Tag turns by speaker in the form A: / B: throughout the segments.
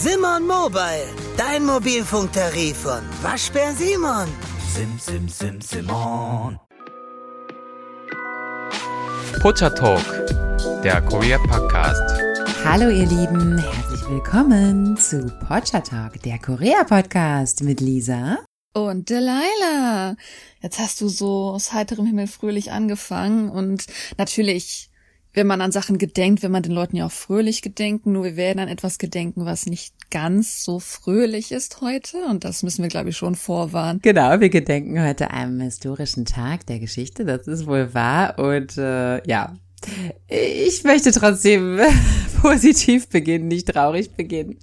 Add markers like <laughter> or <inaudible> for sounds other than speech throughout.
A: Simon Mobile, dein Mobilfunktarif von Waschbär Simon.
B: Sim, sim, sim, Simon.
C: Pocha Talk, der Korea Podcast.
D: Hallo ihr Lieben, herzlich willkommen zu Pocha Talk, der Korea Podcast mit Lisa
E: und Delilah. Jetzt hast du so aus heiterem Himmel fröhlich angefangen und natürlich wenn man an Sachen gedenkt, wenn man den Leuten ja auch fröhlich gedenken, nur wir werden an etwas gedenken, was nicht ganz so fröhlich ist heute. Und das müssen wir, glaube ich, schon vorwarnen.
D: Genau, wir gedenken heute einem historischen Tag der Geschichte, das ist wohl wahr und äh, ja, ich möchte trotzdem <laughs> positiv beginnen, nicht traurig beginnen.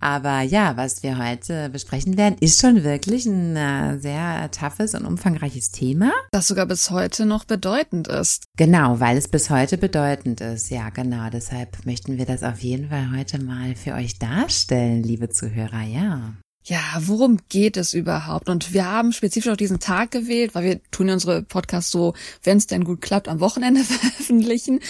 D: Aber ja, was wir heute besprechen werden, ist schon wirklich ein äh, sehr toughes und umfangreiches Thema.
E: Das sogar bis heute noch bedeutend ist.
D: Genau, weil es bis heute bedeutend ist. Ja, genau. Deshalb möchten wir das auf jeden Fall heute mal für euch darstellen, liebe Zuhörer. Ja
E: ja, worum geht es überhaupt? Und wir haben spezifisch auch diesen Tag gewählt, weil wir tun ja unsere Podcasts so, wenn es denn gut klappt, am Wochenende <laughs> veröffentlichen.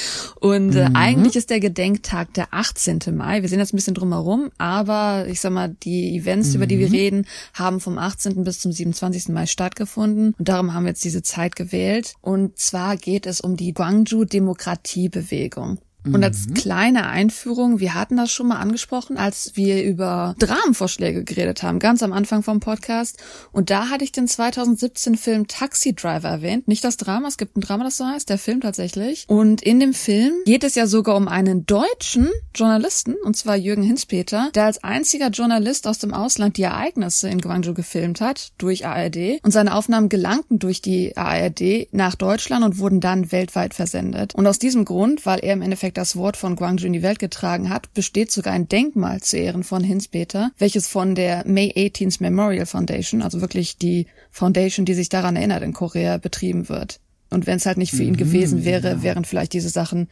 E: Und äh, mhm. eigentlich ist der Gedenktag der 18. Mai. Wir sehen jetzt ein bisschen drumherum, aber ich sag mal, die Events, mhm. über die wir mhm. reden, haben vom 18. bis zum 27. Mai stattgefunden. Und darum haben wir jetzt diese Zeit gewählt. Und zwar geht es um die Gwangju Demokratiebewegung. Und als mhm. kleine Einführung, wir hatten das schon mal angesprochen, als wir über Dramenvorschläge geredet haben, ganz am Anfang vom Podcast. Und da hatte ich den 2017 Film Taxi Driver erwähnt. Nicht das Drama, es gibt ein Drama, das so heißt, der Film tatsächlich. Und in dem Film geht es ja sogar um einen deutschen Journalisten, und zwar Jürgen Hinspeter, der als einziger Journalist aus dem Ausland die Ereignisse in Guangzhou gefilmt hat, durch ARD. Und seine Aufnahmen gelangten durch die ARD nach Deutschland und wurden dann weltweit versendet. Und aus diesem Grund, weil er im Endeffekt das Wort von Guangzhou in die Welt getragen hat, besteht sogar ein Denkmal zu Ehren von Hinspeter, welches von der May 18th Memorial Foundation, also wirklich die Foundation, die sich daran erinnert, in Korea betrieben wird. Und wenn es halt nicht für ihn mhm, gewesen wäre, genau. wären vielleicht diese Sachen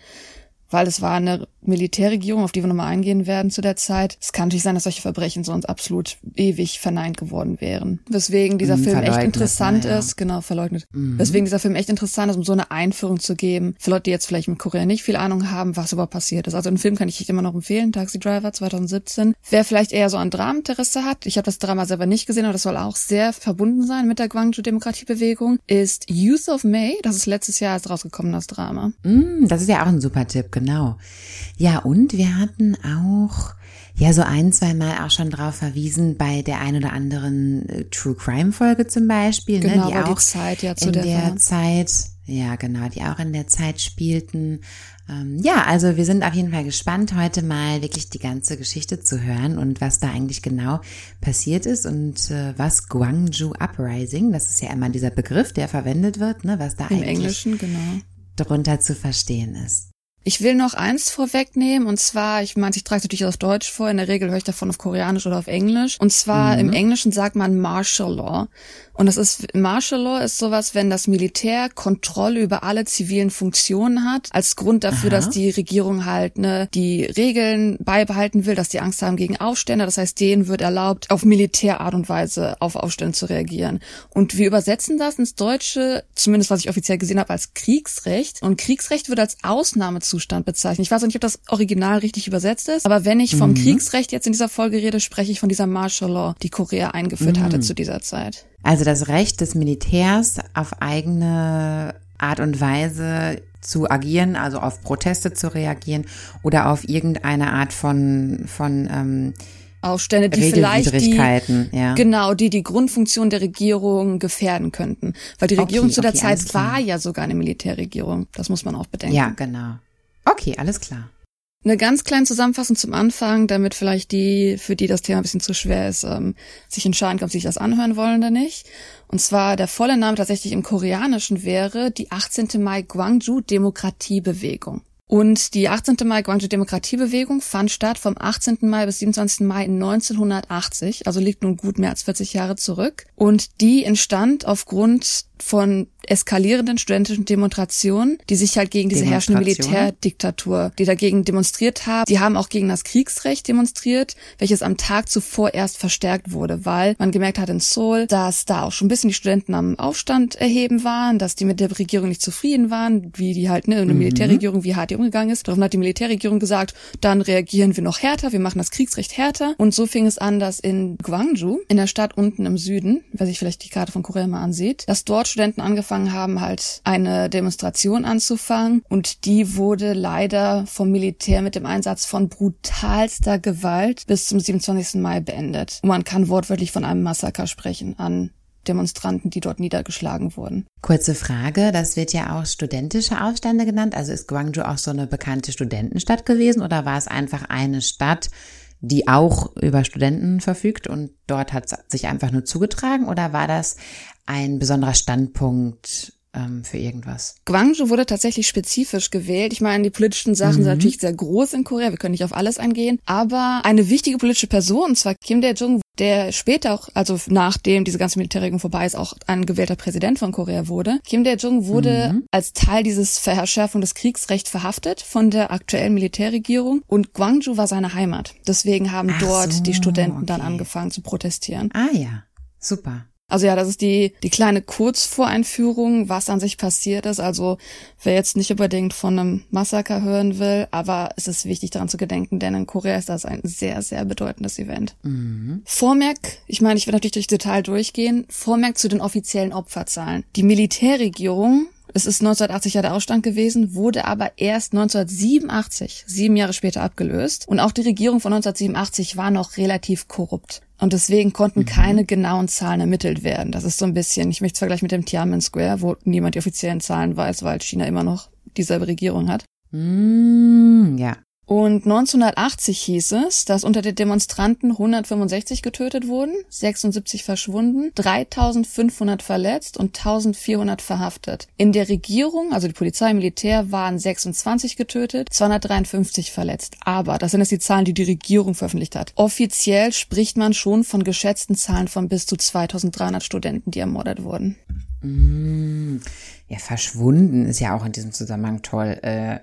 E: weil es war eine Militärregierung, auf die wir nochmal eingehen werden zu der Zeit. Es kann natürlich sein, dass solche Verbrechen sonst absolut ewig verneint geworden wären. Weswegen dieser mhm, Film echt interessant ja. ist, genau, verleugnet. Mhm. Weswegen dieser Film echt interessant ist, um so eine Einführung zu geben. Für Leute, die jetzt vielleicht mit Korea nicht viel Ahnung haben, was überhaupt passiert ist. Also einen Film kann ich immer noch empfehlen, Taxi Driver 2017. Wer vielleicht eher so an Drameninteresse hat, ich habe das Drama selber nicht gesehen, aber das soll auch sehr verbunden sein mit der Guangzhou Demokratiebewegung, ist Youth of May. Das ist letztes Jahr erst rausgekommen, das Drama.
D: Mm, das ist ja auch ein super Tipp, genau. Ja, und wir hatten auch ja so ein, zwei Mal auch schon drauf verwiesen bei der ein oder anderen äh, True Crime Folge zum Beispiel,
E: ne, genau,
D: ne, die auch
E: die Zeit ja zu
D: in
E: der,
D: der Zeit, ja genau, die auch in der Zeit spielten. Ähm, ja, also wir sind auf jeden Fall gespannt, heute mal wirklich die ganze Geschichte zu hören und was da eigentlich genau passiert ist und äh, was Guangzhou Uprising, das ist ja immer dieser Begriff, der verwendet wird, ne, was da
E: Im
D: eigentlich
E: Englischen, genau.
D: darunter zu verstehen ist.
E: Ich will noch eins vorwegnehmen und zwar, ich meine, ich trage es natürlich auf Deutsch vor, in der Regel höre ich davon auf Koreanisch oder auf Englisch. Und zwar mhm. im Englischen sagt man Martial Law. Und das ist, Martial Law ist sowas, wenn das Militär Kontrolle über alle zivilen Funktionen hat, als Grund dafür, Aha. dass die Regierung halt ne, die Regeln beibehalten will, dass die Angst haben gegen Aufstände. Das heißt, denen wird erlaubt, auf Militärart und Weise auf Aufstände zu reagieren. Und wir übersetzen das ins Deutsche, zumindest was ich offiziell gesehen habe, als Kriegsrecht. Und Kriegsrecht wird als Ausnahmezustand bezeichnet. Ich weiß auch nicht, ob das Original richtig übersetzt ist, aber wenn ich vom mhm. Kriegsrecht jetzt in dieser Folge rede, spreche ich von dieser Martial Law, die Korea eingeführt mhm. hatte zu dieser Zeit.
D: Also das Recht des Militärs auf eigene Art und Weise zu agieren, also auf Proteste zu reagieren oder auf irgendeine Art von, von ähm,
E: Aufstände, die vielleicht die,
D: ja.
E: genau, die die Grundfunktion der Regierung gefährden könnten. Weil die Regierung okay, zu der okay, Zeit war ja sogar eine Militärregierung. Das muss man auch bedenken.
D: Ja, genau. Okay, alles klar.
E: Eine ganz kleine Zusammenfassung zum Anfang, damit vielleicht die, für die das Thema ein bisschen zu schwer ist, ähm, sich entscheiden, ob sie sich das anhören wollen oder nicht. Und zwar der volle Name tatsächlich im Koreanischen wäre die 18. Mai Gwangju Demokratiebewegung. Und die 18. Mai Guangzhou Demokratiebewegung fand statt vom 18. Mai bis 27. Mai 1980, also liegt nun gut mehr als 40 Jahre zurück. Und die entstand aufgrund von eskalierenden studentischen Demonstrationen, die sich halt gegen diese herrschende Militärdiktatur, die dagegen demonstriert haben. Die haben auch gegen das Kriegsrecht demonstriert, welches am Tag zuvor erst verstärkt wurde, weil man gemerkt hat in Seoul, dass da auch schon ein bisschen die Studenten am Aufstand erheben waren, dass die mit der Regierung nicht zufrieden waren, wie die halt, ne, eine mhm. Militärregierung, wie hart die umgegangen ist. Darum hat die Militärregierung gesagt, dann reagieren wir noch härter, wir machen das Kriegsrecht härter. Und so fing es an, dass in Gwangju, in der Stadt unten im Süden, wer sich vielleicht die Karte von Korea mal ansieht, dass dort Studenten angefangen haben, halt eine Demonstration anzufangen. Und die wurde leider vom Militär mit dem Einsatz von brutalster Gewalt bis zum 27. Mai beendet. Und man kann wortwörtlich von einem Massaker sprechen an Demonstranten, die dort niedergeschlagen wurden.
D: Kurze Frage, das wird ja auch studentische Aufstände genannt. Also ist Guangzhou auch so eine bekannte Studentenstadt gewesen oder war es einfach eine Stadt, die auch über Studenten verfügt und dort hat es sich einfach nur zugetragen? Oder war das ein besonderer Standpunkt ähm, für irgendwas?
E: Gwangju wurde tatsächlich spezifisch gewählt. Ich meine, die politischen Sachen mhm. sind natürlich sehr groß in Korea. Wir können nicht auf alles eingehen. Aber eine wichtige politische Person, und zwar Kim Dae-jung, der später auch, also nachdem diese ganze Militärregierung vorbei ist, auch ein gewählter Präsident von Korea wurde. Kim Dae-jung wurde mhm. als Teil dieses Verschärfung des Kriegsrechts verhaftet von der aktuellen Militärregierung und Gwangju war seine Heimat. Deswegen haben Ach dort so, die Studenten okay. dann angefangen zu protestieren.
D: Ah ja, super.
E: Also ja, das ist die, die kleine Kurzvoreinführung, was an sich passiert ist. Also wer jetzt nicht unbedingt von einem Massaker hören will, aber es ist wichtig daran zu gedenken, denn in Korea ist das ein sehr, sehr bedeutendes Event. Mhm. Vormerk, ich meine, ich werde natürlich durch Detail durchgehen, Vormerk zu den offiziellen Opferzahlen. Die Militärregierung es ist 1980 ja der Ausstand gewesen, wurde aber erst 1987, sieben Jahre später abgelöst. Und auch die Regierung von 1987 war noch relativ korrupt. Und deswegen konnten mhm. keine genauen Zahlen ermittelt werden. Das ist so ein bisschen, ich möchte es vergleichen mit dem Tiananmen Square, wo niemand die offiziellen Zahlen weiß, weil China immer noch dieselbe Regierung hat.
D: Mm, ja.
E: Und 1980 hieß es, dass unter den Demonstranten 165 getötet wurden, 76 verschwunden, 3500 verletzt und 1400 verhaftet. In der Regierung, also die Polizei, Militär, waren 26 getötet, 253 verletzt. Aber das sind jetzt die Zahlen, die die Regierung veröffentlicht hat. Offiziell spricht man schon von geschätzten Zahlen von bis zu 2300 Studenten, die ermordet wurden.
D: Mm, ja, verschwunden ist ja auch in diesem Zusammenhang toll. Äh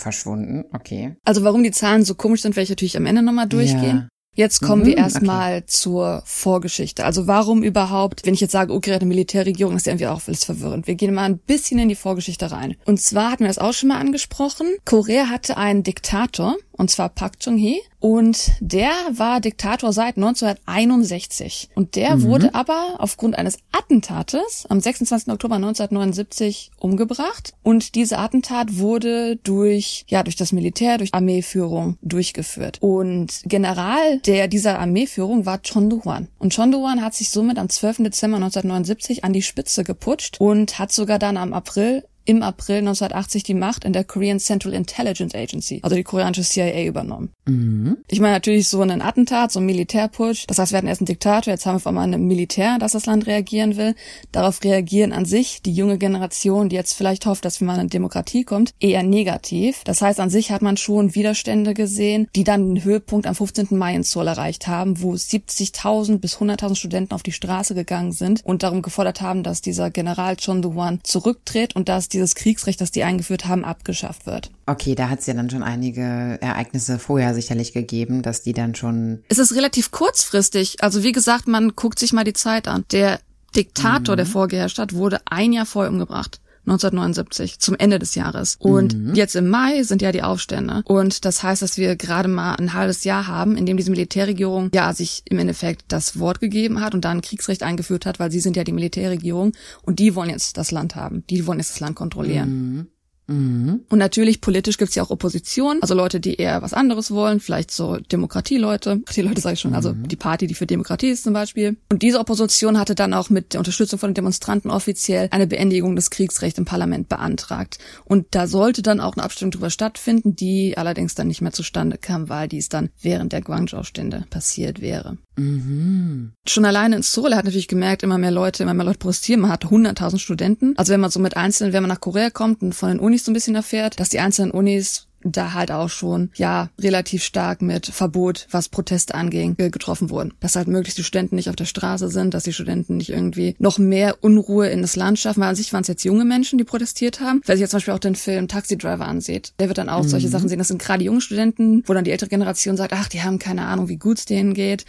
D: verschwunden, okay.
E: Also warum die Zahlen so komisch sind, werde ich natürlich am Ende nochmal durchgehen. Ja. Jetzt kommen mhm, wir erstmal okay. zur Vorgeschichte. Also warum überhaupt, wenn ich jetzt sage, okay, eine Militärregierung, ist ja irgendwie auch alles verwirrend. Wir gehen mal ein bisschen in die Vorgeschichte rein. Und zwar hatten wir das auch schon mal angesprochen. Korea hatte einen Diktator, und zwar Park Chung-hee. Und der war Diktator seit 1961. Und der mhm. wurde aber aufgrund eines Attentates am 26. Oktober 1979 umgebracht. Und diese Attentat wurde durch, ja, durch das Militär, durch Armeeführung durchgeführt. Und General der dieser Armeeführung war Chon Do-hwan. Und Chon Do-hwan hat sich somit am 12. Dezember 1979 an die Spitze geputscht und hat sogar dann am April im April 1980 die Macht in der Korean Central Intelligence Agency, also die koreanische CIA, übernommen. Mhm. Ich meine natürlich so ein Attentat, so ein Militärputsch. Das heißt, wir hatten erst einen Diktator, jetzt haben wir auf einmal ein Militär, das das Land reagieren will. Darauf reagieren an sich die junge Generation, die jetzt vielleicht hofft, dass wir mal eine Demokratie kommt, eher negativ. Das heißt, an sich hat man schon Widerstände gesehen, die dann den Höhepunkt am 15. Mai in Seoul erreicht haben, wo 70.000 bis 100.000 Studenten auf die Straße gegangen sind und darum gefordert haben, dass dieser General Chon Do-hwan zurücktritt und dass die dieses Kriegsrecht, das die eingeführt haben, abgeschafft wird.
D: Okay, da hat es ja dann schon einige Ereignisse vorher sicherlich gegeben, dass die dann schon.
E: Es ist relativ kurzfristig. Also wie gesagt, man guckt sich mal die Zeit an. Der Diktator, mhm. der vorgeherrscht hat, wurde ein Jahr vorher umgebracht. 1979, zum Ende des Jahres. Und mhm. jetzt im Mai sind ja die Aufstände. Und das heißt, dass wir gerade mal ein halbes Jahr haben, in dem diese Militärregierung ja sich im Endeffekt das Wort gegeben hat und dann Kriegsrecht eingeführt hat, weil sie sind ja die Militärregierung und die wollen jetzt das Land haben. Die wollen jetzt das Land kontrollieren. Mhm. Mhm. Und natürlich politisch gibt's ja auch Opposition, also Leute, die eher was anderes wollen, vielleicht so Demokratieleute. Die Leute sage ich schon, also mhm. die Party, die für Demokratie ist zum Beispiel. Und diese Opposition hatte dann auch mit der Unterstützung von den Demonstranten offiziell eine Beendigung des Kriegsrechts im Parlament beantragt. Und da sollte dann auch eine Abstimmung darüber stattfinden, die allerdings dann nicht mehr zustande kam, weil dies dann während der Guangzhou-Stände passiert wäre. Mhm. Schon alleine in Seoul hat natürlich gemerkt, immer mehr Leute, immer mehr Leute protestieren. Man hat 100.000 Studenten. Also wenn man so mit einzelnen, wenn man nach Korea kommt und von den Unis so ein bisschen erfährt, dass die einzelnen Unis da halt auch schon, ja, relativ stark mit Verbot, was Proteste anging, getroffen wurden. Dass halt möglichst die Studenten nicht auf der Straße sind, dass die Studenten nicht irgendwie noch mehr Unruhe in das Land schaffen, weil an sich waren es jetzt junge Menschen, die protestiert haben. Wer sich jetzt zum Beispiel auch den Film Taxi Driver ansieht, der wird dann auch mhm. solche Sachen sehen. Das sind gerade junge Studenten, wo dann die ältere Generation sagt, ach, die haben keine Ahnung, wie gut es denen geht.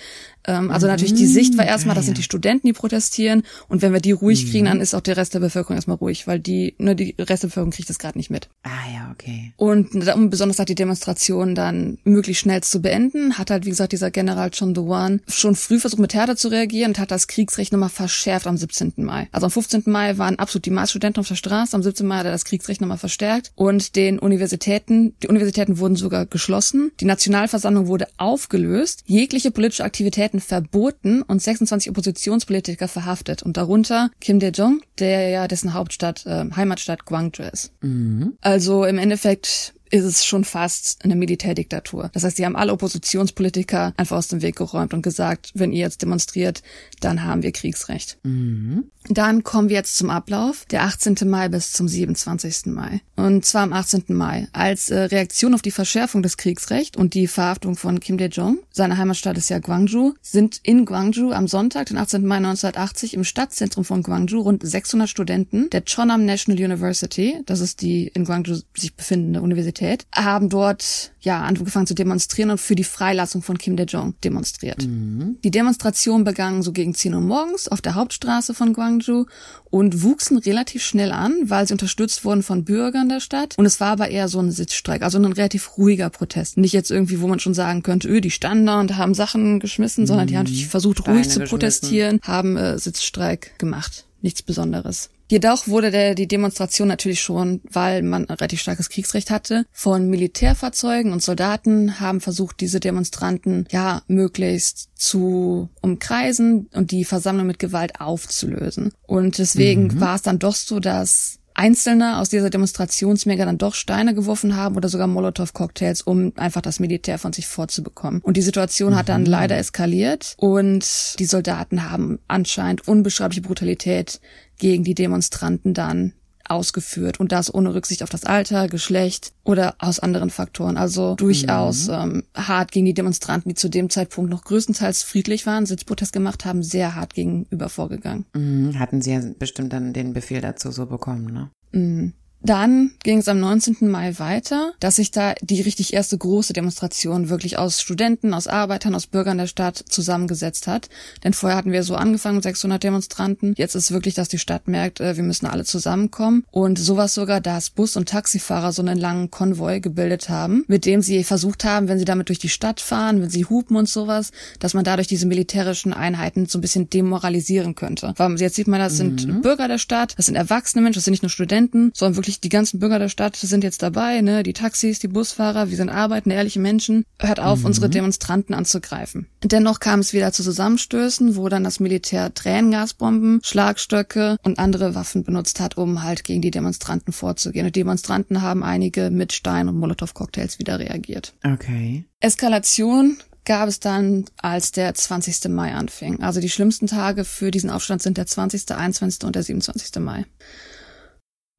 E: Ähm, also mhm. natürlich die Sicht war erstmal, das sind die Studenten, die protestieren. Und wenn wir die ruhig mhm. kriegen, dann ist auch der Rest der Bevölkerung erstmal ruhig, weil die, nur die Rest der Bevölkerung kriegt das gerade nicht mit.
D: Ah ja, okay.
E: Und um besonders halt die Demonstration dann möglichst schnell zu beenden, hat halt, wie gesagt, dieser General John Dewan schon früh versucht, mit Härte zu reagieren und hat das Kriegsrecht nochmal verschärft am 17. Mai. Also am 15. Mai waren absolut die Maßstudenten auf der Straße, am 17. Mai hat er das Kriegsrecht nochmal verstärkt und den Universitäten, die Universitäten wurden sogar geschlossen, die Nationalversammlung wurde aufgelöst, jegliche politische Aktivitäten verboten und 26 Oppositionspolitiker verhaftet und darunter Kim Dae-jong, der ja dessen Hauptstadt, äh, Heimatstadt Gwangju ist. Mhm. Also im Endeffekt ist es schon fast eine Militärdiktatur. Das heißt, sie haben alle Oppositionspolitiker einfach aus dem Weg geräumt und gesagt, wenn ihr jetzt demonstriert, dann haben wir Kriegsrecht. Mhm. Dann kommen wir jetzt zum Ablauf, der 18. Mai bis zum 27. Mai. Und zwar am 18. Mai. Als äh, Reaktion auf die Verschärfung des Kriegsrechts und die Verhaftung von Kim Dae-jong, seine Heimatstadt ist ja Gwangju, sind in Gwangju am Sonntag, den 18. Mai 1980, im Stadtzentrum von Gwangju rund 600 Studenten der Chonnam National University, das ist die in Gwangju sich befindende Universität, Universität, haben dort ja angefangen zu demonstrieren und für die Freilassung von Kim Dae-jong demonstriert. Mhm. Die Demonstration begann so gegen 10 Uhr morgens auf der Hauptstraße von Gwangju und wuchsen relativ schnell an, weil sie unterstützt wurden von Bürgern der Stadt. Und es war aber eher so ein Sitzstreik, also ein relativ ruhiger Protest. Nicht jetzt irgendwie, wo man schon sagen könnte, öh, die standen da und haben Sachen geschmissen, mhm. sondern die haben natürlich versucht, ruhig zu protestieren, haben äh, Sitzstreik gemacht. Nichts Besonderes. Jedoch wurde der, die Demonstration natürlich schon, weil man ein relativ starkes Kriegsrecht hatte, von Militärfahrzeugen und Soldaten haben versucht, diese Demonstranten ja möglichst zu umkreisen und die Versammlung mit Gewalt aufzulösen. Und deswegen mhm. war es dann doch so, dass Einzelne aus dieser Demonstrationsmenge dann doch Steine geworfen haben oder sogar Molotow-Cocktails, um einfach das Militär von sich vorzubekommen. Und die Situation mhm. hat dann mhm. leider eskaliert und die Soldaten haben anscheinend unbeschreibliche Brutalität gegen die Demonstranten dann ausgeführt und das ohne Rücksicht auf das Alter, Geschlecht oder aus anderen Faktoren. Also durchaus mhm. ähm, hart gegen die Demonstranten, die zu dem Zeitpunkt noch größtenteils friedlich waren, Sitzprotest gemacht haben, sehr hart gegenüber vorgegangen.
D: Mhm. Hatten sie ja bestimmt dann den Befehl dazu so bekommen, ne?
E: Mhm. Dann ging es am 19. Mai weiter, dass sich da die richtig erste große Demonstration wirklich aus Studenten, aus Arbeitern, aus Bürgern der Stadt zusammengesetzt hat. Denn vorher hatten wir so angefangen, 600 Demonstranten. Jetzt ist wirklich, dass die Stadt merkt, äh, wir müssen alle zusammenkommen. Und sowas sogar, dass Bus- und Taxifahrer so einen langen Konvoi gebildet haben, mit dem sie versucht haben, wenn sie damit durch die Stadt fahren, wenn sie hupen und sowas, dass man dadurch diese militärischen Einheiten so ein bisschen demoralisieren könnte. Weil jetzt sieht man, das sind mhm. Bürger der Stadt, das sind erwachsene Menschen, das sind nicht nur Studenten, sondern wirklich wirklich die ganzen Bürger der Stadt sind jetzt dabei, ne? Die Taxis, die Busfahrer, wir sind arbeitende, ehrliche Menschen. Hört auf, mhm. unsere Demonstranten anzugreifen. Dennoch kam es wieder zu Zusammenstößen, wo dann das Militär Tränengasbomben, Schlagstöcke und andere Waffen benutzt hat, um halt gegen die Demonstranten vorzugehen. Und die Demonstranten haben einige mit Stein und Molotow-Cocktails wieder reagiert.
D: Okay.
E: Eskalation gab es dann, als der 20. Mai anfing. Also die schlimmsten Tage für diesen Aufstand sind der 20., 21. und der 27. Mai.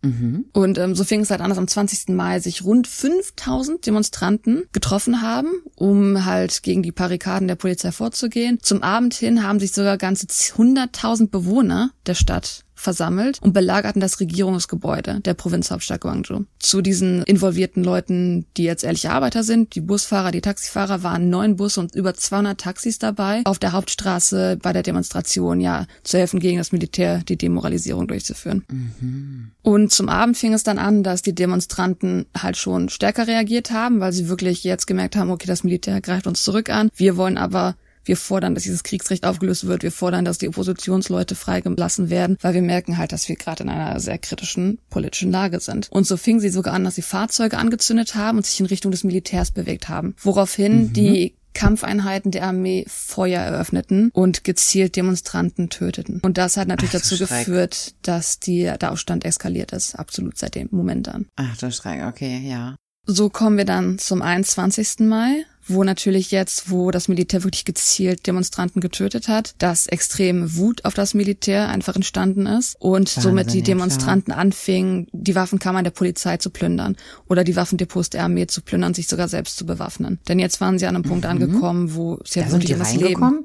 E: Mhm. Und ähm, so fing es halt an, dass am 20. Mai sich rund 5000 Demonstranten getroffen haben, um halt gegen die Barrikaden der Polizei vorzugehen. Zum Abend hin haben sich sogar ganze 100.000 Bewohner der Stadt versammelt und belagerten das Regierungsgebäude der Provinzhauptstadt Guangzhou. Zu diesen involvierten Leuten, die jetzt ehrliche Arbeiter sind, die Busfahrer, die Taxifahrer, waren neun Busse und über 200 Taxis dabei, auf der Hauptstraße bei der Demonstration, ja, zu helfen gegen das Militär, die Demoralisierung durchzuführen. Mhm. Und zum Abend fing es dann an, dass die Demonstranten halt schon stärker reagiert haben, weil sie wirklich jetzt gemerkt haben, okay, das Militär greift uns zurück an. Wir wollen aber wir fordern, dass dieses Kriegsrecht aufgelöst wird. Wir fordern, dass die Oppositionsleute freigelassen werden, weil wir merken halt, dass wir gerade in einer sehr kritischen politischen Lage sind. Und so fing sie sogar an, dass sie Fahrzeuge angezündet haben und sich in Richtung des Militärs bewegt haben. Woraufhin mhm. die Kampfeinheiten der Armee Feuer eröffneten und gezielt Demonstranten töteten. Und das hat natürlich Ach, dazu Schreck. geführt, dass die, der Aufstand eskaliert ist, absolut seit dem Moment an.
D: Ach du Schreck, okay, ja.
E: So kommen wir dann zum 21. Mai, wo natürlich jetzt, wo das Militär wirklich gezielt Demonstranten getötet hat, dass extrem Wut auf das Militär einfach entstanden ist und
D: Wahnsinn,
E: somit die
D: ja,
E: Demonstranten anfingen, die Waffenkammern der Polizei zu plündern oder die Waffendepots der Armee zu plündern, sich sogar selbst zu bewaffnen. Denn jetzt waren sie an einem Punkt angekommen, wo es ja
D: Mhm. Da
E: wirklich um das Leben?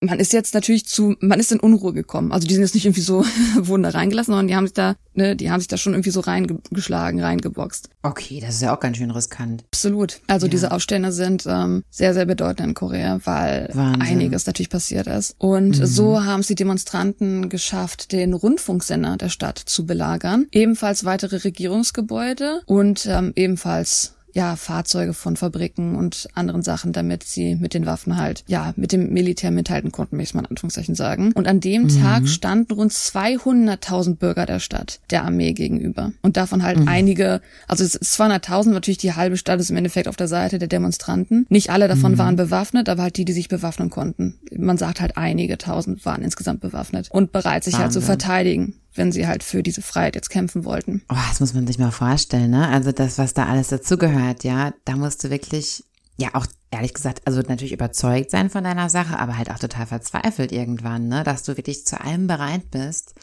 E: Man ist jetzt natürlich zu, man ist in Unruhe gekommen. Also die sind jetzt nicht irgendwie so, <laughs> wurden da reingelassen, sondern die haben sich da, ne, die haben sich da schon irgendwie so reingeschlagen, reingeboxt.
D: Okay, das ist ja auch ganz schön riskant.
E: Absolut. Also
D: Ja.
E: diese Aufstände sind ähm, sehr, sehr bedeutend in Korea, weil
D: Wahnsinn.
E: einiges natürlich passiert ist. Und
D: Mhm.
E: so haben es die Demonstranten geschafft, den Rundfunksender der Stadt zu belagern. Ebenfalls weitere Regierungsgebäude und ähm, ebenfalls ja, Fahrzeuge von Fabriken und anderen Sachen, damit sie mit den Waffen halt, ja, mit dem Militär mithalten konnten, möchte ich mal in Anführungszeichen sagen. Und an dem Tag standen rund 200.000 Bürger der Stadt der Armee gegenüber. Und davon halt einige, also es ist 200.000, natürlich die halbe Stadt ist im Endeffekt auf der Seite der Demonstranten. Nicht alle davon waren bewaffnet, aber halt die, die sich bewaffnen konnten. Man sagt halt einige tausend waren insgesamt bewaffnet und bereit, sich halt zu
D: Wahnsinn.
E: verteidigen, wenn sie halt für diese Freiheit jetzt kämpfen wollten.
D: Oh, das muss man sich mal vorstellen, ne? Also das, was da alles dazugehört, ja, da musst du wirklich, ja, auch ehrlich gesagt, also natürlich überzeugt sein von deiner Sache, aber halt auch total verzweifelt irgendwann, ne? Dass du wirklich zu allem bereit bist,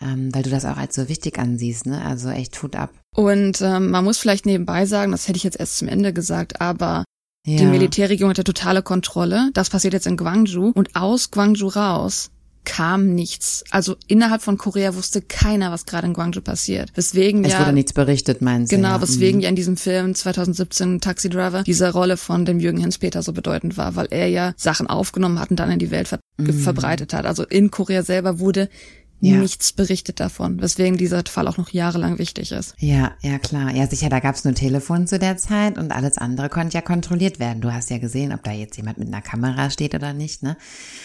D: ähm, weil du das auch als so wichtig ansiehst, ne? Also echt tut ab.
E: Und ähm, man muss vielleicht nebenbei sagen, das hätte ich jetzt erst zum Ende gesagt, aber
D: Ja.
E: die Militärregierung hatte totale Kontrolle. Das passiert jetzt in Gwangju und aus Gwangju raus kam nichts. Also innerhalb von Korea wusste keiner, was gerade in Gwangju passiert. Weswegen
D: Es
E: ja
D: wurde nichts berichtet, meinst du?
E: Genau,
D: ja.
E: weswegen
D: Mhm.
E: ja in diesem Film 2017 Taxi Driver diese Rolle von dem Jürgen Hinspeter so bedeutend war, weil er ja Sachen aufgenommen hat und dann in die Welt ver verbreitet hat. Also in Korea selber wurde
D: Mhm. Ja.
E: nichts berichtet davon, weswegen dieser Fall auch noch jahrelang wichtig ist.
D: Ja, ja klar. Ja, sicher, da gab's nur Telefon zu der Zeit und alles andere konnte ja kontrolliert werden. Du hast ja gesehen, ob da jetzt jemand mit einer Kamera steht oder nicht, ne?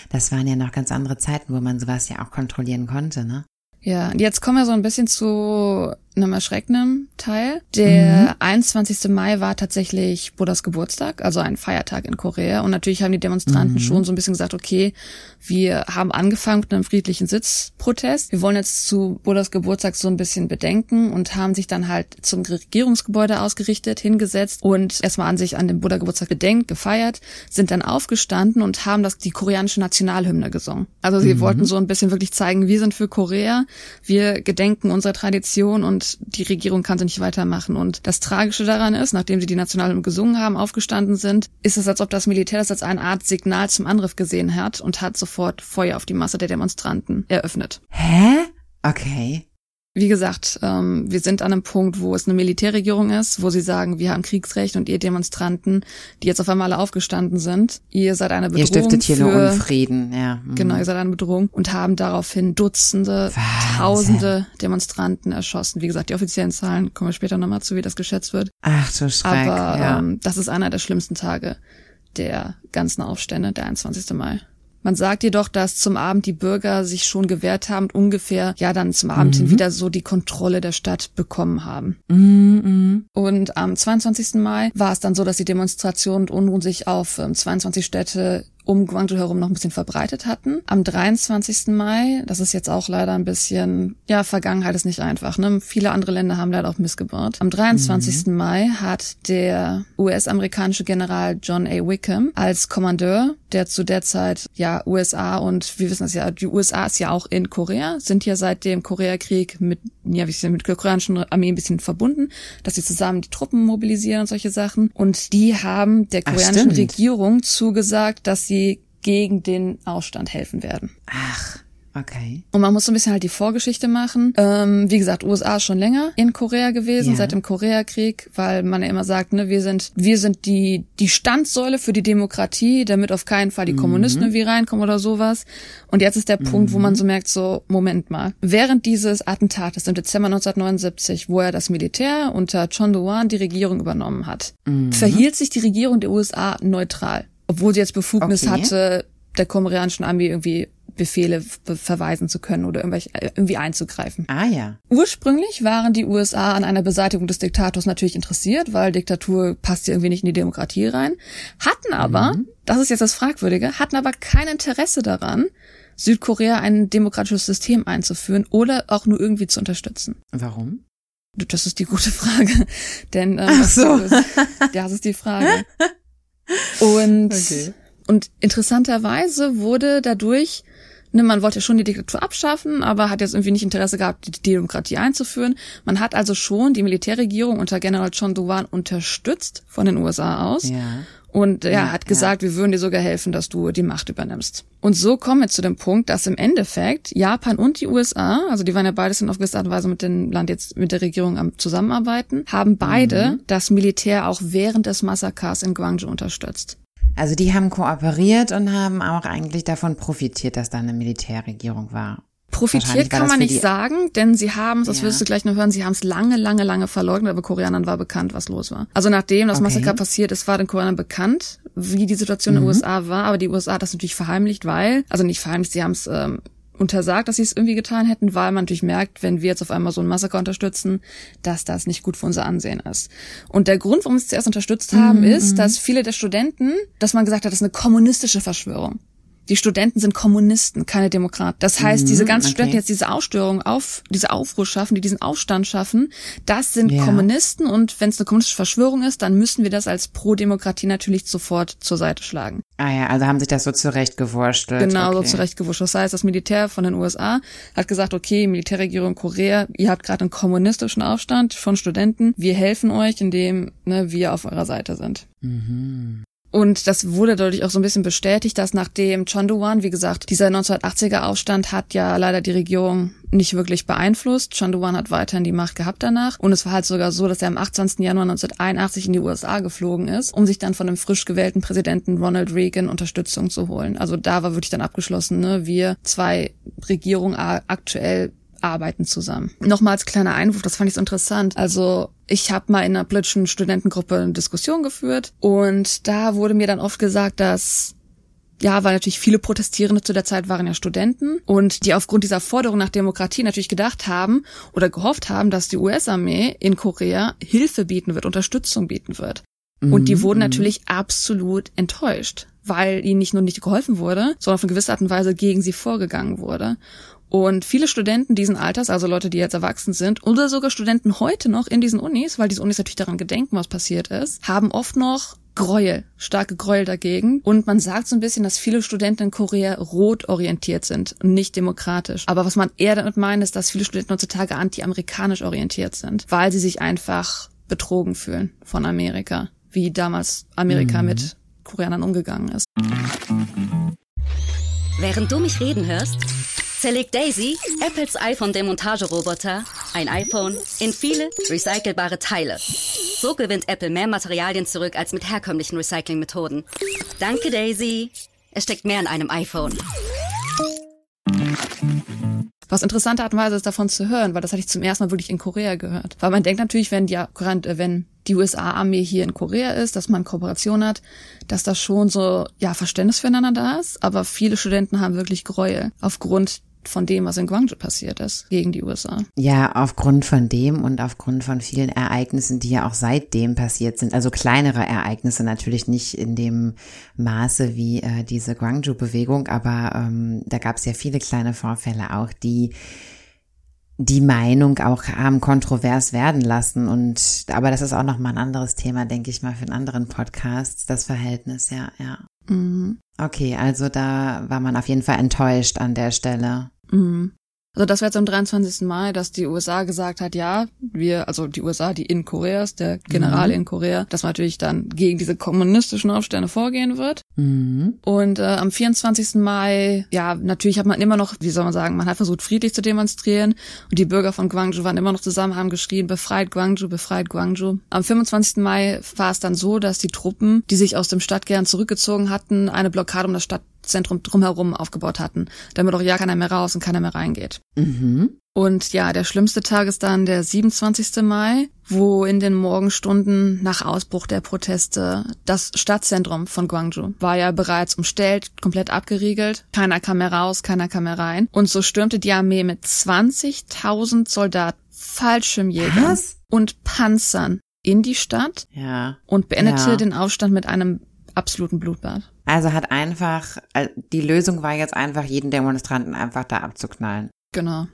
D: Das waren ja noch ganz andere Zeiten, wo man sowas ja auch kontrollieren konnte, ne?
E: Ja, und jetzt kommen wir so ein bisschen zu einem erschreckenden Teil. Der 21. Mai war tatsächlich Buddhas Geburtstag, also ein Feiertag in Korea. Und natürlich haben die Demonstranten schon so ein bisschen gesagt, okay, wir haben angefangen mit einem friedlichen Sitzprotest. Wir wollen jetzt zu Buddhas Geburtstag so ein bisschen bedenken und haben sich dann halt zum Regierungsgebäude ausgerichtet, hingesetzt und erstmal an sich an dem Buddha-Geburtstag bedenkt, gefeiert, sind dann aufgestanden und haben das die koreanische Nationalhymne gesungen. Also sie wollten so ein bisschen wirklich zeigen, wir sind für Korea, wir gedenken unserer Tradition und die Regierung kann so nicht weitermachen. Und das Tragische daran ist, nachdem sie die Nationalhymne gesungen haben, aufgestanden sind, ist es, als ob das Militär das als eine Art Signal zum Angriff gesehen hat und hat sofort Feuer auf die Masse der Demonstranten eröffnet.
D: Hä? Okay.
E: Wie gesagt, ähm, wir sind an einem Punkt, wo es eine Militärregierung ist, wo sie sagen, wir haben Kriegsrecht und ihr Demonstranten, die jetzt auf einmal alle aufgestanden sind, ihr seid eine Bedrohung
D: Ihr stiftet hier
E: für,
D: nur Unfrieden, ja. mhm.
E: Genau, ihr seid eine Bedrohung und haben daraufhin Dutzende, Tausende Demonstranten erschossen. Wie gesagt, die offiziellen Zahlen kommen wir später nochmal zu, wie das geschätzt wird.
D: Ach du Schreck,
E: Aber
D: ja.
E: ähm, das ist einer der schlimmsten Tage der ganzen Aufstände, der 21. Mai. Man sagt jedoch, dass zum Abend die Bürger sich schon gewehrt haben und ungefähr, ja, dann zum Abend hin wieder so die Kontrolle der Stadt bekommen haben. Und am 22. Mai war es dann so, dass die Demonstrationen und Unruhen sich auf ähm, 22 Städte um Guangzhou herum noch ein bisschen verbreitet hatten. Am 23. Mai, das ist jetzt auch leider ein bisschen, ja, Vergangenheit ist nicht einfach, ne? Viele andere Länder haben leider auch missgebaut. Am 23. Mai hat der US-amerikanische General John A. Wickham als Kommandeur, der zu der Zeit, ja, USA und wir wissen es ja, die USA ist ja auch in Korea, sind ja seit dem Koreakrieg mit, ja, wie ich mit der koreanischen Armee ein bisschen verbunden, dass sie zusammen die Truppen mobilisieren und solche Sachen. Und die haben der
D: Ach,
E: koreanischen
D: stimmt.
E: Regierung zugesagt, dass sie gegen den Aufstand helfen werden.
D: Ach, okay.
E: Und man muss so ein bisschen halt die Vorgeschichte machen. Ähm, wie gesagt, USA ist schon länger in Korea gewesen,
D: Ja.
E: seit dem Koreakrieg, weil man ja immer sagt, ne, wir sind, wir sind die, die Standsäule für die Demokratie, damit auf keinen Fall die Kommunisten irgendwie reinkommen oder sowas. Und jetzt ist der Punkt, wo man so merkt, so, Moment mal. Während dieses Attentates im Dezember 1979, wo er das Militär unter Chon Do-wan die Regierung übernommen hat, verhielt sich die Regierung der USA neutral. Obwohl sie jetzt Befugnis
D: Okay.
E: hatte, der koreanischen Armee irgendwie Befehle be- verweisen zu können oder äh, irgendwie einzugreifen.
D: Ah ja.
E: Ursprünglich waren die USA an einer Beseitigung des Diktators natürlich interessiert, weil Diktatur passt ja irgendwie nicht in die Demokratie rein, hatten aber, das ist jetzt das Fragwürdige, hatten aber kein Interesse daran, Südkorea ein demokratisches System einzuführen oder auch nur irgendwie zu unterstützen.
D: Warum?
E: Das ist die gute Frage. <laughs> Denn ähm,
D: Ach so.
E: das ist die Frage. <laughs> Und,
D: Okay.
E: und interessanterweise wurde dadurch, ne, man wollte schon die Diktatur abschaffen, aber hat jetzt irgendwie nicht Interesse gehabt, die Demokratie einzuführen. Man hat also schon die Militärregierung unter General John Duwan unterstützt von den USA aus.
D: Ja.
E: Und er
D: Ja,
E: hat gesagt, wir würden dir sogar helfen, dass du die Macht übernimmst. Und so kommen wir zu dem Punkt, dass im Endeffekt Japan und die USA, also die waren ja beides in auf gewisse Art und Weise mit dem Land jetzt mit der Regierung am zusammenarbeiten, haben beide das Militär auch während des Massakers in Guangzhou unterstützt.
D: Also die haben kooperiert und haben auch eigentlich davon profitiert, dass da eine Militärregierung war.
E: Profitiert kann man nicht sagen, denn sie haben es, das
D: Ja.
E: wirst du gleich noch hören, sie haben es lange, lange, lange verleugnet, aber Koreanern war bekannt, was los war. Also nachdem das
D: Okay.
E: Massaker passiert ist, war den Koreanern bekannt, wie die Situation in den USA war, aber die USA hat das natürlich verheimlicht, weil, also nicht verheimlicht, sie haben es ähm, untersagt, dass sie es irgendwie getan hätten, weil man natürlich merkt, wenn wir jetzt auf einmal so ein Massaker unterstützen, dass das nicht gut für unser Ansehen ist. Und der Grund, warum wir es zuerst unterstützt haben, ist, dass viele der Studenten, dass man gesagt hat, das ist eine kommunistische Verschwörung. Die Studenten sind Kommunisten, keine Demokraten. Das heißt, diese ganzen
D: okay.
E: Studenten, die jetzt diese Ausstörung auf, diese Aufruhr schaffen, die diesen Aufstand schaffen, das sind
D: Ja.
E: Kommunisten und wenn es eine kommunistische Verschwörung ist, dann müssen wir das als Pro-Demokratie natürlich sofort zur Seite schlagen.
D: Ah ja, also haben sich das so zurechtgewurstelt.
E: Genau, so
D: okay.
E: zurechtgewuscht. Das heißt, das Militär von den USA hat gesagt, okay, Militärregierung Korea, ihr habt gerade einen kommunistischen Aufstand von Studenten. Wir helfen euch, indem ne, wir auf eurer Seite sind. Und das wurde dadurch auch so ein bisschen bestätigt, dass nachdem Chonduan, wie gesagt, dieser 1980er Aufstand hat ja leider die Regierung nicht wirklich beeinflusst. Chonduan hat weiterhin die Macht gehabt danach. Und es war halt sogar so, dass er am 28. Januar 1981 in die USA geflogen ist, um sich dann von dem frisch gewählten Präsidenten Ronald Reagan Unterstützung zu holen. Also da war wirklich dann abgeschlossen, ne? Wir zwei Regierungen aktuell arbeiten zusammen. Nochmal als kleiner Einwurf, das fand ich so interessant. Also ich habe mal in einer politischen Studentengruppe eine Diskussion geführt und da wurde mir dann oft gesagt, dass ja, weil natürlich viele Protestierende zu der Zeit waren ja Studenten und die aufgrund dieser Forderung nach Demokratie natürlich gedacht haben oder gehofft haben, dass die US-Armee in Korea Hilfe bieten wird, Unterstützung bieten wird. Und die wurden natürlich absolut enttäuscht, weil ihnen nicht nur nicht geholfen wurde, sondern auf eine gewisse Art und Weise gegen sie vorgegangen wurde. Und viele Studenten diesen Alters, also Leute, die jetzt erwachsen sind, oder sogar Studenten heute noch in diesen Unis, weil diese Unis natürlich daran gedenken, was passiert ist, haben oft noch Gräuel, starke Gräuel dagegen. Und man sagt so ein bisschen, dass viele Studenten in Korea rot orientiert sind und nicht demokratisch. Aber was man eher damit meint, ist, dass viele Studenten heutzutage anti-amerikanisch orientiert sind, weil sie sich einfach betrogen fühlen von Amerika, wie damals Amerika mit Koreanern umgegangen ist.
F: Während du mich reden hörst, zerlegt Daisy, Apples iPhone-Demontageroboter, ein iPhone, in viele recycelbare Teile. So gewinnt Apple mehr Materialien zurück als mit herkömmlichen Recyclingmethoden. Danke, Daisy. Es steckt mehr in einem iPhone.
E: Was interessante Art und Weise ist, davon zu hören, weil das hatte ich zum ersten Mal wirklich in Korea gehört. Weil man denkt natürlich, wenn die, äh, wenn die USA-Armee hier in Korea ist, dass man Kooperation hat, dass da schon so, ja, Verständnis füreinander da ist. Aber viele Studenten haben wirklich Gräuel aufgrund von dem, was in Guangzhou passiert ist, gegen die USA.
D: Ja, aufgrund von dem und aufgrund von vielen Ereignissen, die ja auch seitdem passiert sind. Also kleinere Ereignisse natürlich nicht in dem Maße wie äh, diese Guangzhou-Bewegung, aber ähm, da gab es ja viele kleine Vorfälle auch, die die Meinung auch haben kontrovers werden lassen und aber das ist auch noch mal ein anderes Thema, denke ich mal, für einen anderen Podcast, das Verhältnis, ja, ja.
E: Mhm.
D: Okay, also da war man auf jeden Fall enttäuscht an der Stelle.
E: Mhm. Also das war jetzt am 23. Mai, dass die USA gesagt hat, ja, wir, also die USA, die in Korea ist, der General in Korea, dass man natürlich dann gegen diese kommunistischen Aufstände vorgehen wird.
D: Mhm.
E: Und äh, am 24. Mai, ja, natürlich hat man immer noch, wie soll man sagen, man hat versucht, friedlich zu demonstrieren. Und die Bürger von Guangzhou waren immer noch zusammen, haben geschrien, befreit Guangzhou, befreit Guangzhou. Am 25. Mai war es dann so, dass die Truppen, die sich aus dem Stadtkern zurückgezogen hatten, eine Blockade um das Stadtzentrum drumherum aufgebaut hatten, damit auch ja keiner mehr raus und keiner mehr reingeht.
D: Mhm.
E: Und ja, der schlimmste Tag ist dann der 27. Mai, wo in den Morgenstunden nach Ausbruch der Proteste das Stadtzentrum von Guangzhou war ja bereits umstellt, komplett abgeriegelt. Keiner kam mehr raus, keiner kam mehr rein. Und so stürmte die Armee mit 20.000 Soldaten, Fallschirmjägern
D: Was?
E: und Panzern in die Stadt
D: Ja.
E: und beendete
D: Ja.
E: den Aufstand mit einem absoluten Blutbad.
D: Also hat einfach, äh, die Lösung war jetzt einfach, jeden Demonstranten einfach da abzuknallen.
E: Genau.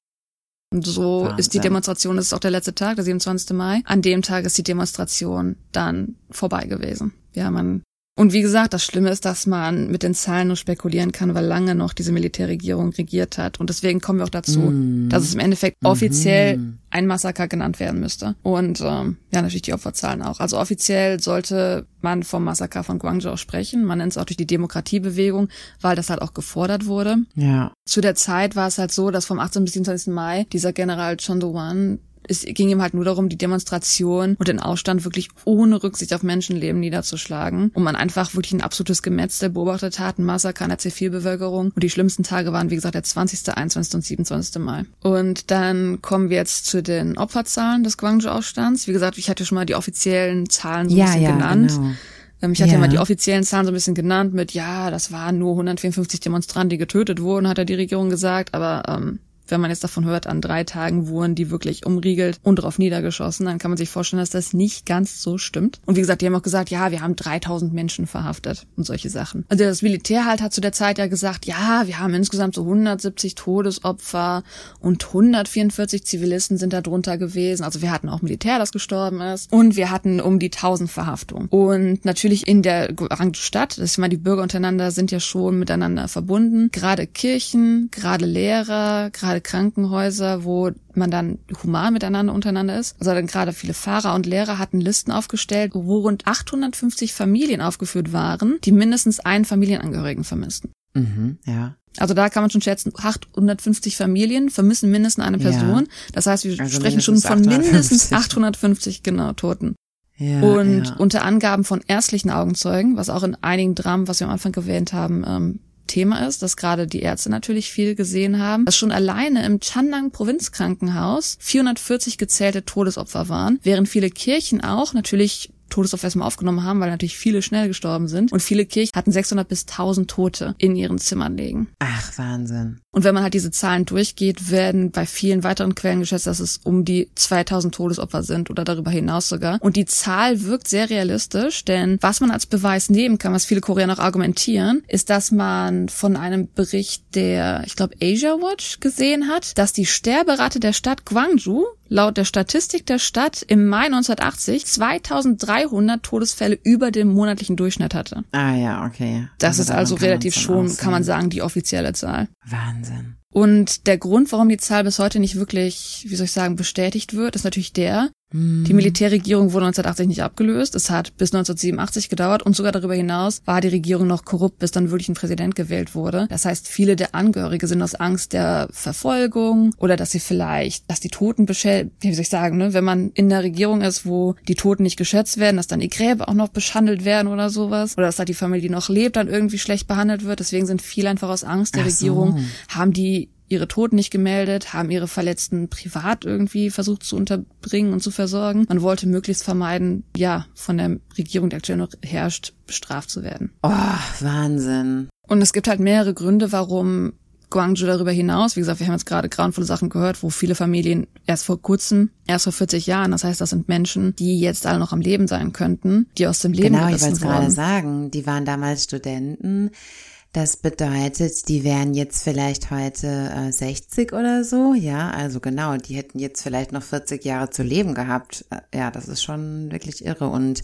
E: Und so
D: Wahnsinn.
E: ist die Demonstration, das ist auch der letzte Tag, der 27. Mai. An dem Tag ist die Demonstration dann vorbei gewesen. Ja, man Und wie gesagt, das Schlimme ist, dass man mit den Zahlen nur spekulieren kann, weil lange noch diese Militärregierung regiert hat. Und deswegen kommen wir auch dazu, mm. dass es im Endeffekt offiziell mm. ein Massaker genannt werden müsste. Und ähm, ja, natürlich die Opferzahlen auch. Also offiziell sollte man vom Massaker von Guangzhou sprechen. Man nennt es auch durch die Demokratiebewegung, weil das halt auch gefordert wurde.
D: Ja.
E: Zu der Zeit war es halt so, dass vom 18. bis 27. Mai dieser General Chondowan es ging ihm halt nur darum, die Demonstration und den Ausstand wirklich ohne Rücksicht auf Menschenleben niederzuschlagen. Und man einfach wirklich ein absolutes Gemetzel beobachtet hat, ein Massaker an der Zivilbevölkerung. Und die schlimmsten Tage waren, wie gesagt, der 20., 21. und 27. Mai. Und dann kommen wir jetzt zu den Opferzahlen des Guangzhou-Aufstands. Wie gesagt, ich hatte schon mal die offiziellen Zahlen so ein
D: ja,
E: bisschen
D: ja,
E: genannt.
D: Genau.
E: Ähm, ich hatte ja. ja mal die offiziellen Zahlen so ein bisschen genannt mit, ja, das waren nur 154 Demonstranten, die getötet wurden, hat ja die Regierung gesagt, aber ähm, wenn man jetzt davon hört, an drei Tagen wurden die wirklich umriegelt und drauf niedergeschossen, dann kann man sich vorstellen, dass das nicht ganz so stimmt. Und wie gesagt, die haben auch gesagt, ja, wir haben 3000 Menschen verhaftet und solche Sachen. Also das Militär halt hat zu der Zeit ja gesagt, ja, wir haben insgesamt so 170 Todesopfer und 144 Zivilisten sind da drunter gewesen. Also wir hatten auch Militär, das gestorben ist. Und wir hatten um die 1000 Verhaftungen. Und natürlich in der Stadt, das ist mal die Bürger untereinander sind ja schon miteinander verbunden. Gerade Kirchen, gerade Lehrer, gerade gerade Krankenhäuser, wo man dann human miteinander untereinander ist. Also dann gerade viele Fahrer und Lehrer hatten Listen aufgestellt, wo rund 850 Familien aufgeführt waren, die mindestens einen Familienangehörigen vermissten.
D: Mhm, ja.
E: Also da kann man schon schätzen, 850 Familien vermissen mindestens eine Person. Ja. Das heißt, wir also sprechen schon von 850. mindestens 850 genau Toten. Ja, und ja. unter Angaben von ärztlichen Augenzeugen, was auch in einigen Dramen, was wir am Anfang erwähnt haben, ähm, Thema ist, dass gerade die Ärzte natürlich viel gesehen haben, dass schon alleine im Chandang Provinzkrankenhaus 440 gezählte Todesopfer waren, während viele Kirchen auch natürlich Todesopfer erstmal aufgenommen haben, weil natürlich viele schnell gestorben sind. Und viele Kirchen hatten 600 bis 1000 Tote in ihren Zimmern liegen.
D: Ach, Wahnsinn.
E: Und wenn man halt diese Zahlen durchgeht, werden bei vielen weiteren Quellen geschätzt, dass es um die 2000 Todesopfer sind oder darüber hinaus sogar. Und die Zahl wirkt sehr realistisch, denn was man als Beweis nehmen kann, was viele Koreaner auch argumentieren, ist, dass man von einem Bericht der, ich glaube, Asia Watch gesehen hat, dass die Sterberate der Stadt Gwangju laut der Statistik der Stadt im Mai 1980 2300 Todesfälle über dem monatlichen Durchschnitt hatte.
D: Ah ja, okay.
E: Das also ist also relativ schon, kann man sagen, die offizielle Zahl.
D: Wahnsinn.
E: Und der Grund, warum die Zahl bis heute nicht wirklich, wie soll ich sagen, bestätigt wird, ist natürlich der, die Militärregierung wurde 1980 nicht abgelöst. Es hat bis 1987 gedauert und sogar darüber hinaus war die Regierung noch korrupt, bis dann wirklich ein Präsident gewählt wurde. Das heißt, viele der Angehörige sind aus Angst der Verfolgung oder dass sie vielleicht, dass die Toten beschädigt, wie soll ich sagen, ne, wenn man in der Regierung ist, wo die Toten nicht geschätzt werden, dass dann die Gräber auch noch beschandelt werden oder sowas oder dass da die Familie, die noch lebt, dann irgendwie schlecht behandelt wird. Deswegen sind viele einfach aus Angst der Ach Regierung, so. haben die ihre Toten nicht gemeldet, haben ihre Verletzten privat irgendwie versucht zu unterbringen und zu versorgen. Man wollte möglichst vermeiden, ja, von der Regierung, die aktuell noch herrscht, bestraft zu werden.
D: Oh, Wahnsinn.
E: Und es gibt halt mehrere Gründe, warum Guangzhou darüber hinaus, wie gesagt, wir haben jetzt gerade grauenvolle Sachen gehört, wo viele Familien erst vor kurzem, erst vor 40 Jahren, das heißt, das sind Menschen, die jetzt alle noch am Leben sein könnten, die aus dem Leben
D: genau, gerissen Genau, ich wollte gerade sagen, die waren damals Studenten, das bedeutet, die wären jetzt vielleicht heute äh, 60 oder so, ja, also genau, die hätten jetzt vielleicht noch 40 Jahre zu leben gehabt. Äh, ja, das ist schon wirklich irre. Und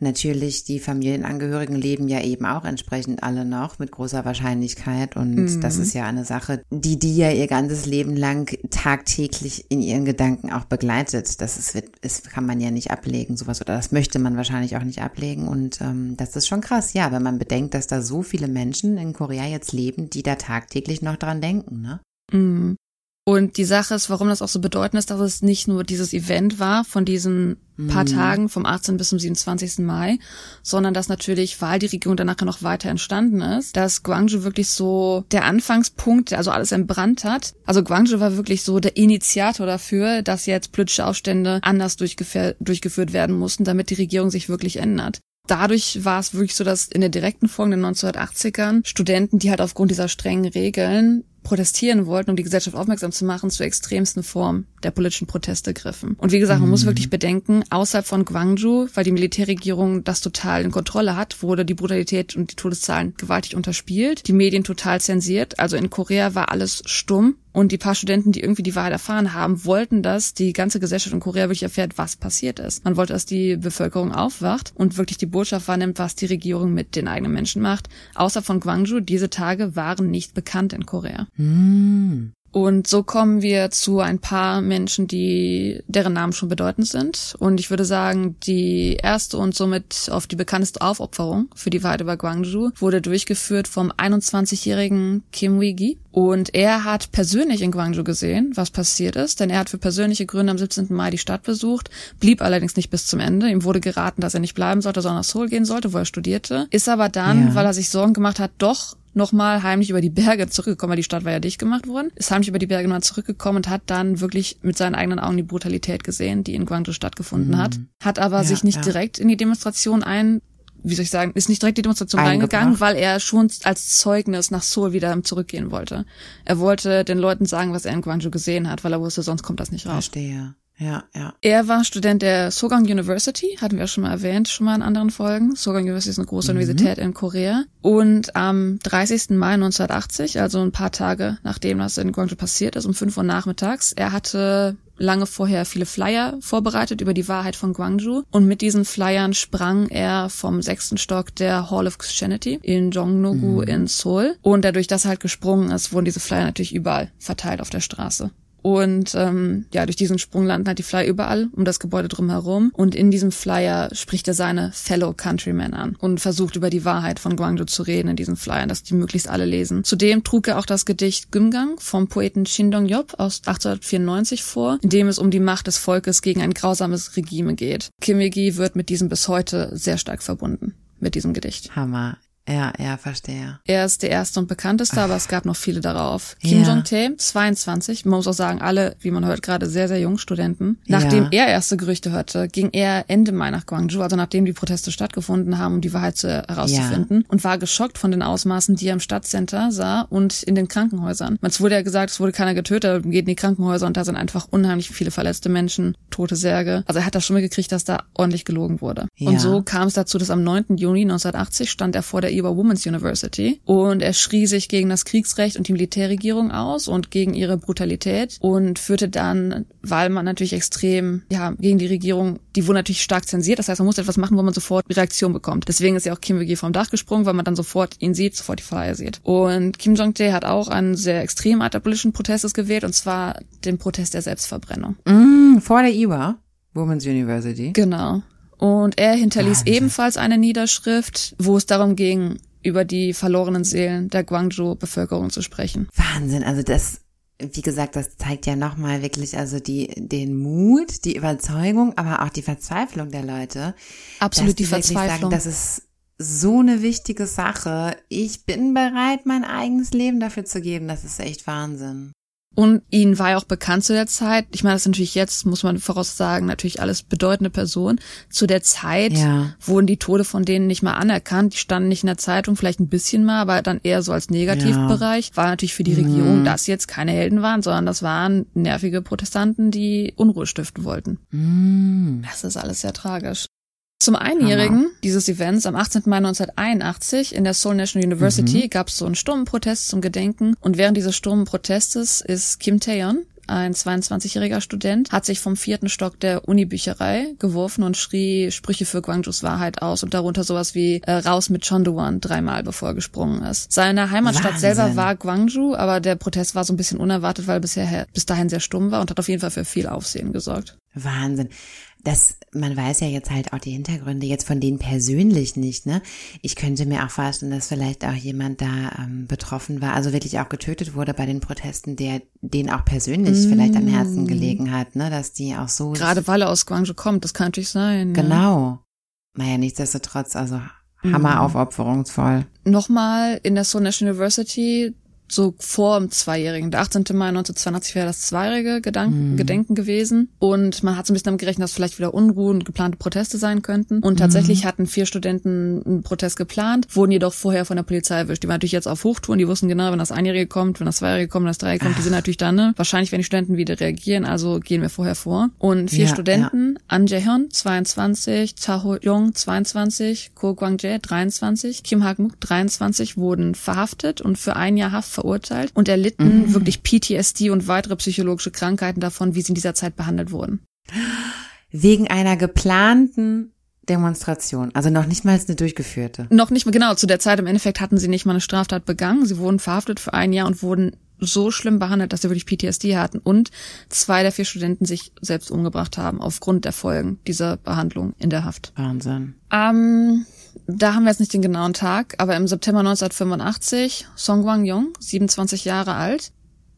D: natürlich, die Familienangehörigen leben ja eben auch entsprechend alle noch mit großer Wahrscheinlichkeit. Und mhm. das ist ja eine Sache, die die ja ihr ganzes Leben lang tagtäglich in ihren Gedanken auch begleitet. Das ist, ist kann man ja nicht ablegen, sowas, oder das möchte man wahrscheinlich auch nicht ablegen. Und ähm, das ist schon krass, ja, wenn man bedenkt, dass da so viele Menschen in Korea jetzt leben, die da tagtäglich noch dran denken, ne?
E: Mhm. Und die Sache ist, warum das auch so bedeutend ist, dass es nicht nur dieses Event war von diesen paar mhm. Tagen vom 18. bis zum 27. Mai, sondern dass natürlich, weil die Regierung danach noch weiter entstanden ist, dass Guangzhou wirklich so der Anfangspunkt, also alles entbrannt hat. Also Guangzhou war wirklich so der Initiator dafür, dass jetzt politische Aufstände anders durchgeführt werden mussten, damit die Regierung sich wirklich ändert. Dadurch war es wirklich so, dass in der direkten Folge in den 1980ern Studenten, die halt aufgrund dieser strengen Regeln protestieren wollten, um die Gesellschaft aufmerksam zu machen, zu extremsten Formen der politischen Proteste griffen. Und wie gesagt, man mhm. muss wirklich bedenken, außerhalb von Gwangju, weil die Militärregierung das total in Kontrolle hat, wurde die Brutalität und die Todeszahlen gewaltig unterspielt, die Medien total zensiert. Also in Korea war alles stumm Und die paar Studenten, die irgendwie die Wahrheit erfahren haben, wollten, dass die ganze Gesellschaft in Korea wirklich erfährt, was passiert ist. Man wollte, dass die Bevölkerung aufwacht und wirklich die Botschaft wahrnimmt, was die Regierung mit den eigenen Menschen macht. Außer von Gwangju, diese Tage waren nicht bekannt in Korea.
D: Hm.
E: Und so kommen wir zu ein paar Menschen, die deren Namen schon bedeutend sind. Und ich würde sagen, die erste und somit auf die bekannteste Aufopferung für die Wahrheit über Gwangju wurde durchgeführt vom 21-jährigen Kim Wee-gi. Und er hat persönlich in Gwangju gesehen, was passiert ist, denn er hat für persönliche Gründe am 17. Mai die Stadt besucht, blieb allerdings nicht bis zum Ende. Ihm wurde geraten, dass er nicht bleiben sollte, sondern nach Seoul gehen sollte, wo er studierte. Ist aber dann,
D: Ja.
E: weil er sich Sorgen gemacht hat, doch nochmal heimlich über die Berge zurückgekommen, weil die Stadt war ja dicht gemacht worden, ist heimlich über die Berge nochmal zurückgekommen und hat dann wirklich mit seinen eigenen Augen die Brutalität gesehen, die in Guangzhou stattgefunden hat. Hat aber
D: Ja,
E: sich nicht
D: ja.
E: direkt in die Demonstration ein, wie soll ich sagen, ist nicht direkt in die Demonstration reingegangen, weil er schon als Zeugnis nach Seoul wieder zurückgehen wollte. Er wollte den Leuten sagen, was er in Guangzhou gesehen hat, weil er wusste, sonst kommt das nicht raus.
D: Verstehe. Ja, ja.
E: Er war Student der Sogang University, hatten wir schon mal erwähnt, schon mal in anderen Folgen. Sogang University ist eine große Universität in Korea. Und am 30. Mai 1980, also ein paar Tage nachdem das in Guangzhou passiert ist, um 5 Uhr nachmittags, er hatte lange vorher viele Flyer vorbereitet über die Wahrheit von Guangzhou und mit diesen Flyern sprang er vom sechsten Stock der Hall of Christianity in Jongno-gu in Seoul und dadurch, dass er halt gesprungen ist, wurden diese Flyer natürlich überall verteilt auf der Straße. Und ähm, ja, durch diesen Sprung landen halt die Flyer überall um das Gebäude drumherum. Und in diesem Flyer spricht er seine Fellow Countrymen an und versucht über die Wahrheit von Guangzhou zu reden in diesen Flyern, dass die möglichst alle lesen. Zudem trug er auch das Gedicht Gümgang vom Poeten Shin Dong-yop aus 1894 vor, in dem es um die Macht des Volkes gegen ein grausames Regime geht. Kim Il-gi wird mit diesem bis heute sehr stark verbunden, mit diesem Gedicht.
D: Hammer. Ja, ja, verstehe.
E: Er ist der erste und bekannteste, aber es gab noch viele darauf. Kim
D: Ja.
E: Jong-tae, 22, man muss auch sagen, alle, wie man hört, gerade sehr, sehr jung Studenten. Nachdem
D: Ja.
E: er erste Gerüchte hörte, ging er Ende Mai nach Gwangju, also nachdem die Proteste stattgefunden haben, um die Wahrheit zu, herauszufinden, und war geschockt von den Ausmaßen, die er im Stadtcenter sah und in den Krankenhäusern. Es wurde ja gesagt, es wurde keiner getötet, geht in die Krankenhäuser und da sind einfach unheimlich viele verletzte Menschen, tote Särge. Also er hat das schon mitgekriegt, dass da ordentlich gelogen wurde.
D: Ja.
E: Und so kam es dazu, dass am 9. Juni 1980 stand er vor der Iowa Women's University und er schrie sich gegen das Kriegsrecht und die Militärregierung aus und gegen ihre Brutalität und führte dann, weil man natürlich extrem, ja, gegen die Regierung, die wurde natürlich stark zensiert, das heißt, man musste etwas machen, wo man sofort Reaktion bekommt. Deswegen ist ja auch Kim Il-gi vom Dach gesprungen, weil man dann sofort ihn sieht, sofort die Flyer sieht. Und Kim Jong-tae hat auch einen sehr extremen Art der politischen Protestes gewählt und zwar den Protest der Selbstverbrennung.
D: Mm, vor der IWA, Women's University.
E: Genau. Und er hinterließ
D: Wahnsinn.
E: ebenfalls eine Niederschrift, wo es darum ging, über die verlorenen Seelen der Guangzhou-Bevölkerung zu sprechen.
D: Wahnsinn, also das, wie gesagt, das zeigt ja nochmal wirklich also die, den Mut, die Überzeugung, aber auch die Verzweiflung der Leute.
E: Absolut die
D: wirklich
E: Verzweiflung.
D: Sagen, das ist so eine wichtige Sache. Ich bin bereit, mein eigenes Leben dafür zu geben. Das ist echt Wahnsinn.
E: Und ihnen war ja auch bekannt zu der Zeit. Ich meine, das ist natürlich jetzt, muss man voraussagen, natürlich alles bedeutende Personen. Zu der Zeit
D: Ja.
E: wurden die Tode von denen nicht mal anerkannt. Die standen nicht in der Zeitung, vielleicht ein bisschen mal, aber dann eher so als Negativbereich. War natürlich für die Regierung, dass jetzt keine Helden waren, sondern das waren nervige Protestanten, die Unruhe stiften wollten.
D: Mm.
E: Das ist alles sehr tragisch. Zum Einjährigen dieses Events am 18. Mai 1981 in der Seoul National University gab es so einen stummen Protest zum Gedenken und während dieses stummen Protestes ist Kim Taeyeon, ein 22-jähriger Student, hat sich vom vierten Stock der Unibücherei geworfen und schrie Sprüche für Guangzhous Wahrheit aus und darunter sowas wie äh, raus mit Chondowan dreimal, bevor er gesprungen ist. Seine Heimatstadt
D: Wahnsinn.
E: selber war Guangzhou, aber der Protest war so ein bisschen unerwartet, weil er bisher bis dahin sehr stumm war und hat auf jeden Fall für viel Aufsehen gesorgt.
D: Wahnsinn. Das, man weiß ja jetzt halt auch die Hintergründe jetzt von denen persönlich nicht, ne? Ich könnte mir auch vorstellen, dass vielleicht auch jemand da ähm, betroffen war, also wirklich auch getötet wurde bei den Protesten, der den auch persönlich vielleicht am Herzen gelegen hat, ne? Dass die auch so
E: Gerade weil er aus Guangzhou kommt, das kann natürlich sein. ne?
D: genau. Naja, nichtsdestotrotz, also hammer aufopferungsvoll.
E: Nochmal in der Seoul National University, so vor dem Zweijährigen. Der 18. Mai 1982 wäre das zweijährige Gedanken, Gedenken gewesen. Und man hat so ein bisschen damit gerechnet, dass vielleicht wieder Unruhen und geplante Proteste sein könnten. Und tatsächlich hatten vier Studenten einen Protest geplant, wurden jedoch vorher von der Polizei erwischt. Die waren natürlich jetzt auf Hochtouren, die wussten genau, wenn das Einjährige kommt, wenn das Zweijährige kommt, wenn das Dreijährige kommt, die sind natürlich dann, ne? Wahrscheinlich werden die Studenten wieder reagieren, also gehen wir vorher vor. Und vier
D: Ja,
E: Studenten, An Jae-hyun, 22, Cha Ho-young, 22, Ko Gwang-jae, 23, Kim Hak-muk, 23, wurden verhaftet und für ein Jahr Haft verurteilt und erlitten mhm. wirklich PTSD und weitere psychologische Krankheiten davon, wie sie in dieser Zeit behandelt wurden.
D: Wegen einer geplanten Demonstration, also noch nicht mal eine durchgeführte.
E: Noch nicht mal, genau, zu der Zeit im Endeffekt hatten sie nicht mal eine Straftat begangen. Sie wurden verhaftet für ein Jahr und wurden so schlimm behandelt, dass sie wirklich PTSD hatten und zwei der vier Studenten sich selbst umgebracht haben aufgrund der Folgen dieser Behandlung in der Haft.
D: Wahnsinn.
E: Ähm, da haben wir jetzt nicht den genauen Tag, aber im September 1985, Song Gwang-yong, 27 Jahre alt,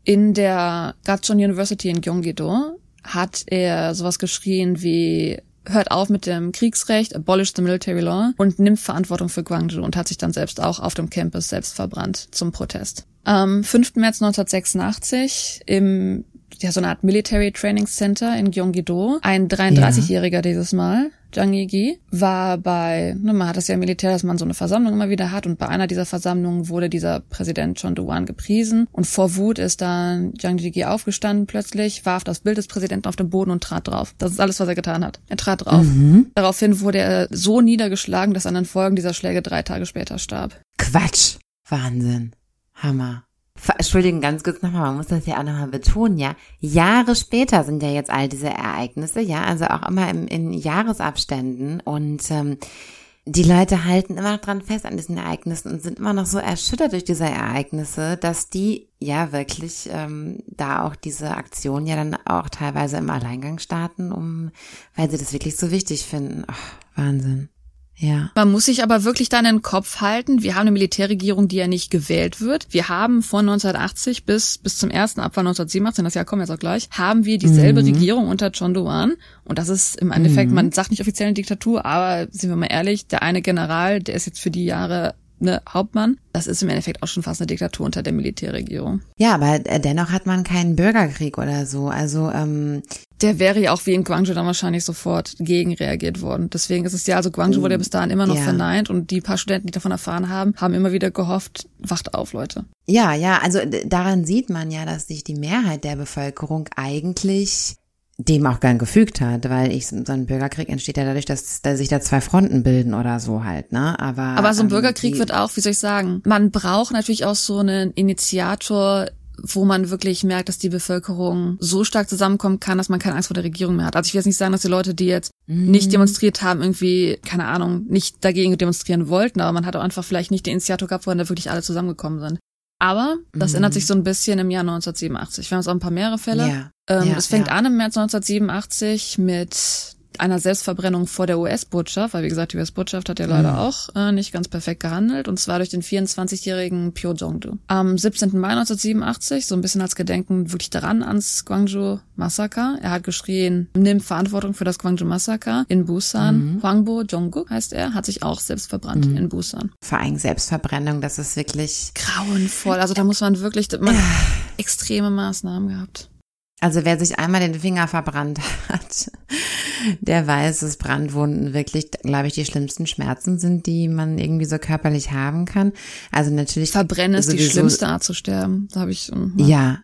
E: in der Gachon University in Gyeonggi-do hat er sowas geschrien wie hört auf mit dem Kriegsrecht, abolish the military law und nimmt Verantwortung für Gwangju und hat sich dann selbst auch auf dem Campus selbst verbrannt zum Protest. Am 5. März 1986 im ja, so eine Art Military Training Center in Gyeonggi-do. Ein 33-Jähriger ja. dieses Mal, Jang Yi-gi, war bei, ne, man hat das ja im Militär, dass man so eine Versammlung immer wieder hat und bei einer dieser Versammlungen wurde dieser Präsident Chon Do-wan gepriesen und vor Wut ist dann Jang Yi-gi aufgestanden plötzlich, warf das Bild des Präsidenten auf den Boden und trat drauf. Das ist alles, was er getan hat. Er trat drauf. Mhm. Daraufhin wurde er so niedergeschlagen, dass an den Folgen dieser Schläge drei Tage später starb.
D: Quatsch. Wahnsinn. Hammer. Entschuldigen, ganz kurz nochmal, man muss das ja auch nochmal betonen, ja. Jahre später sind ja jetzt all diese Ereignisse, ja, also auch immer im, in Jahresabständen und ähm, die Leute halten immer noch dran fest an diesen Ereignissen und sind immer noch so erschüttert durch diese Ereignisse, dass die ja wirklich ähm, da auch diese Aktion ja dann auch teilweise im Alleingang starten, um, weil sie das wirklich so wichtig finden. Ach, Wahnsinn. Ja.
E: Man muss sich aber wirklich dann in den Kopf halten, wir haben eine Militärregierung, die ja nicht gewählt wird. Wir haben von 1980 bis, bis zum ersten Abfall 1987, das Jahr kommen wir jetzt auch gleich, haben wir dieselbe mhm. Regierung unter John Doan. Und das ist im Endeffekt, mhm. man sagt nicht offiziell eine Diktatur, aber sind wir mal ehrlich, der eine General, der ist jetzt für die Jahre ne, Hauptmann. Das ist im Endeffekt auch schon fast eine Diktatur unter der Militärregierung.
D: Ja, aber dennoch hat man keinen Bürgerkrieg oder so. Also ähm,
E: der wäre ja auch wie in Guangzhou dann wahrscheinlich sofort gegenreagiert worden. Deswegen ist es ja, also Guangzhou wurde ja bis dahin immer noch ja. verneint und die paar Studenten, die davon erfahren haben, haben immer wieder gehofft, wacht auf, Leute.
D: Ja, ja, also daran sieht man ja, dass sich die Mehrheit der Bevölkerung eigentlich dem auch gern gefügt hat, weil ich so ein Bürgerkrieg entsteht ja dadurch, dass, dass sich da zwei Fronten bilden oder so halt, ne? Aber
E: aber so ein ähm, Bürgerkrieg wird auch, wie soll ich sagen, man braucht natürlich auch so einen Initiator, wo man wirklich merkt, dass die Bevölkerung so stark zusammenkommen kann, dass man keine Angst vor der Regierung mehr hat. Also ich will jetzt nicht sagen, dass die Leute, die jetzt mm. nicht demonstriert haben, irgendwie, keine Ahnung, nicht dagegen demonstrieren wollten, aber man hat auch einfach vielleicht nicht den Initiator gehabt, wo dann da wirklich alle zusammengekommen sind. Aber das mhm. ändert sich so ein bisschen im Jahr 1987. Wir haben jetzt auch ein paar mehrere Fälle. Ja. Ähm, ja, es fängt ja. an im März 1987 mit einer Selbstverbrennung vor der US-Botschaft, weil wie gesagt, die US-Botschaft hat ja leider mhm. auch äh, nicht ganz perfekt gehandelt, und zwar durch den 24-jährigen Pyo Jong-do. Am 17. Mai 1987, so ein bisschen als Gedenken wirklich daran ans Gwangju-Massaker. Er hat geschrien, nimm Verantwortung für das Gwangju-Massaker in Busan. Mhm. Hwangbo Jonguk heißt er, hat sich auch selbst verbrannt mhm. in Busan.
D: Vor allem Selbstverbrennung, das ist wirklich
E: grauenvoll. Also da muss man wirklich man extreme Maßnahmen gehabt.
D: Also wer sich einmal den Finger verbrannt <laughs> hat, der weiß, dass Brandwunden wirklich, glaube ich, die schlimmsten Schmerzen sind, die man irgendwie so körperlich haben kann. Also natürlich.
E: Verbrennen ist die schlimmste Art zu sterben. Da habe ich.
D: Ja. ja.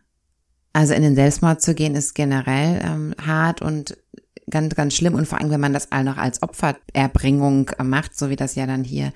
D: Also in den Selbstmord zu gehen ist generell ähm, hart und ganz, ganz schlimm. Und vor allem, wenn man das all noch als Opfererbringung macht, so wie das ja dann hier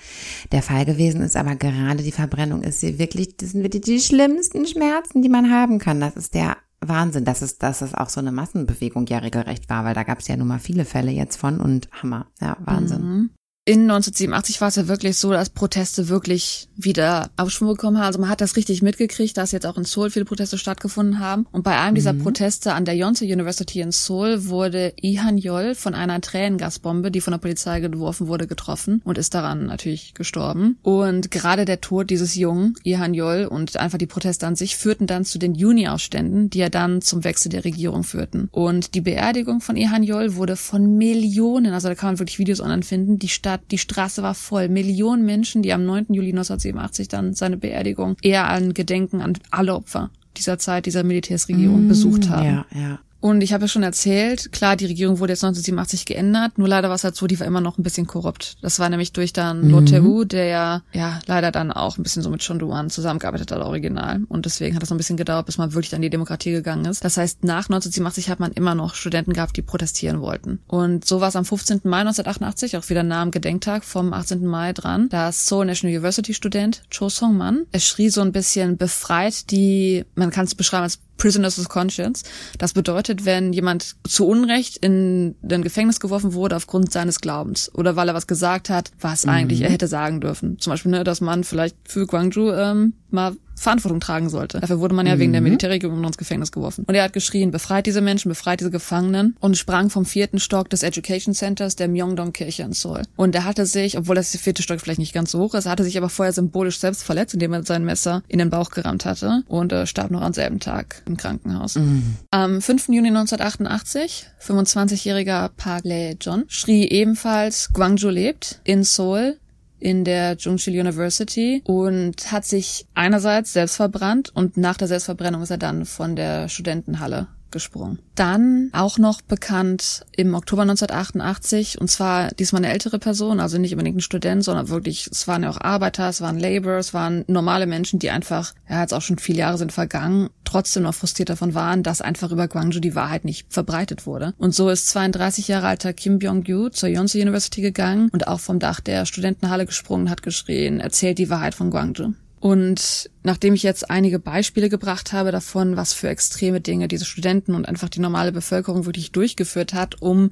D: der Fall gewesen ist. Aber gerade die Verbrennung ist sie wirklich, das sind wirklich die schlimmsten Schmerzen, die man haben kann. Das ist der Wahnsinn, dass es, dass es auch so eine Massenbewegung ja regelrecht war, weil da gab es ja nun mal viele Fälle jetzt von und Hammer. Ja, Wahnsinn.
E: Mhm in 1987 war es ja wirklich so, dass Proteste wirklich wieder Aufschwung bekommen haben. Also man hat das richtig mitgekriegt, dass jetzt auch in Seoul viele Proteste stattgefunden haben. Und bei einem dieser mhm. Proteste an der Yonsei University in Seoul wurde Ihan Yol von einer Tränengasbombe, die von der Polizei geworfen wurde, getroffen und ist daran natürlich gestorben. Und gerade der Tod dieses Jungen, Ihan Yol, und einfach die Proteste an sich führten dann zu den Juni-Aufständen, die ja dann zum Wechsel der Regierung führten. Und die Beerdigung von Ihan Yol wurde von Millionen, also da kann man wirklich Videos online finden, die Stadt Stadt, die Straße war voll. Millionen Menschen, die am 9. Juli 1987 dann seine Beerdigung eher an Gedenken an alle Opfer dieser Zeit, dieser Militärsregierung mm, besucht haben.
D: Ja, ja.
E: Und ich habe ja schon erzählt, klar, die Regierung wurde jetzt 1987 geändert, nur leider war es halt so, die war immer noch ein bisschen korrupt. Das war nämlich durch dann mhm. Loteu, der ja, ja leider dann auch ein bisschen so mit Chonduan zusammengearbeitet hat, original. Und deswegen hat es noch ein bisschen gedauert, bis man wirklich an die Demokratie gegangen ist. Das heißt, nach 1987 hat man immer noch Studenten gehabt, die protestieren wollten. Und so war es am 15. Mai 1988, auch wieder nah am Gedenktag vom 18. Mai dran, da Seoul National University Student Cho Song-man, er schrie so ein bisschen befreit die, man kann es beschreiben als Prisoners of Conscience. Das bedeutet, wenn jemand zu Unrecht in ein Gefängnis geworfen wurde aufgrund seines Glaubens oder weil er was gesagt hat, was mhm. eigentlich er hätte sagen dürfen. Zum Beispiel, ne, dass man vielleicht für Guangzhou ähm, mal Verantwortung tragen sollte. Dafür wurde man ja mhm. wegen der mhm. Militärregierung ins Gefängnis geworfen. Und er hat geschrien, befreit diese Menschen, befreit diese Gefangenen und sprang vom vierten Stock des Education Centers der Myeongdong-Kirche in Seoul. Und er hatte sich, obwohl das vierte Stock vielleicht nicht ganz so hoch ist, hatte sich aber vorher symbolisch selbst verletzt, indem er sein Messer in den Bauch gerammt hatte und äh, starb noch am selben Tag im Krankenhaus. Mhm. Am 5. Juni 1988, 25-jähriger Park Lae-John, schrie ebenfalls Gwangju lebt in Seoul in der Jungshil University und hat sich einerseits selbst verbrannt und nach der Selbstverbrennung ist er dann von der Studentenhalle gesprungen. Dann auch noch bekannt im Oktober 1988, und zwar diesmal eine ältere Person, also nicht unbedingt ein Student, sondern wirklich, es waren ja auch Arbeiter, es waren Labour, es waren normale Menschen, die einfach, ja, jetzt auch schon viele Jahre sind vergangen, trotzdem noch frustriert davon waren, dass einfach über Gwangju die Wahrheit nicht verbreitet wurde. Und so ist 32 Jahre alter Kim Byung-gyu zur Yonsei University gegangen und auch vom Dach der Studentenhalle gesprungen, hat geschrien, erzählt die Wahrheit von Gwangju. Und nachdem ich jetzt einige Beispiele gebracht habe davon, was für extreme Dinge diese Studenten und einfach die normale Bevölkerung wirklich durchgeführt hat, um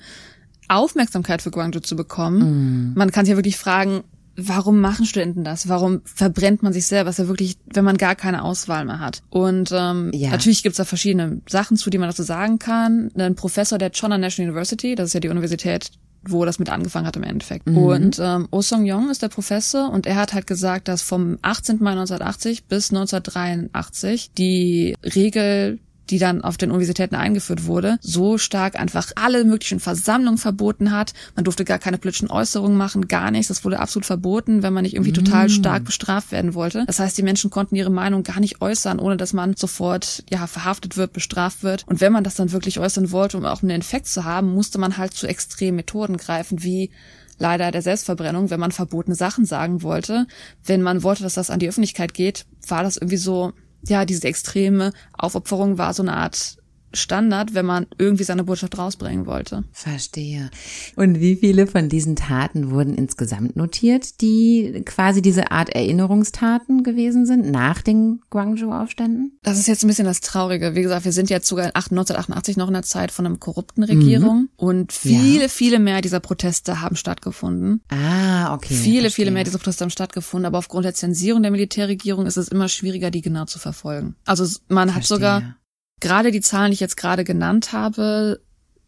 E: Aufmerksamkeit für Guangzhou zu bekommen, mm. man kann sich ja wirklich fragen, warum machen Studenten das? Warum verbrennt man sich selber? Was ja wirklich, wenn man gar keine Auswahl mehr hat. Und ähm, ja. natürlich gibt's da verschiedene Sachen zu, die man dazu sagen kann. Ein Professor der Chonna National University, das ist ja die Universität wo das mit angefangen hat im Endeffekt. Mhm. Und ähm, Oh Song Yong ist der Professor und er hat halt gesagt, dass vom 18. Mai 1980 bis 1983 die Regel die dann auf den Universitäten eingeführt wurde, so stark einfach alle möglichen Versammlungen verboten hat. Man durfte gar keine politischen Äußerungen machen, gar nichts. Das wurde absolut verboten, wenn man nicht irgendwie total mm. stark bestraft werden wollte. Das heißt, die Menschen konnten ihre Meinung gar nicht äußern, ohne dass man sofort ja verhaftet wird, bestraft wird. Und wenn man das dann wirklich äußern wollte, um auch einen Infekt zu haben, musste man halt zu extremen Methoden greifen, wie leider der Selbstverbrennung, wenn man verbotene Sachen sagen wollte. Wenn man wollte, dass das an die Öffentlichkeit geht, war das irgendwie so, ja, diese extreme Aufopferung war so eine Art Standard, wenn man irgendwie seine Botschaft rausbringen wollte.
D: Verstehe. Und wie viele von diesen Taten wurden insgesamt notiert, die quasi diese Art Erinnerungstaten gewesen sind nach den Guangzhou-Aufständen?
E: Das ist jetzt ein bisschen das Traurige. Wie gesagt, wir sind jetzt sogar 1988 noch in der Zeit von einer korrupten Regierung mhm. und viele, ja. viele mehr dieser Proteste haben stattgefunden.
D: Ah, okay.
E: Viele, verstehe. viele mehr dieser Proteste haben stattgefunden, aber aufgrund der Zensierung der Militärregierung ist es immer schwieriger, die genau zu verfolgen. Also man verstehe. hat sogar gerade die Zahlen, die ich jetzt gerade genannt habe,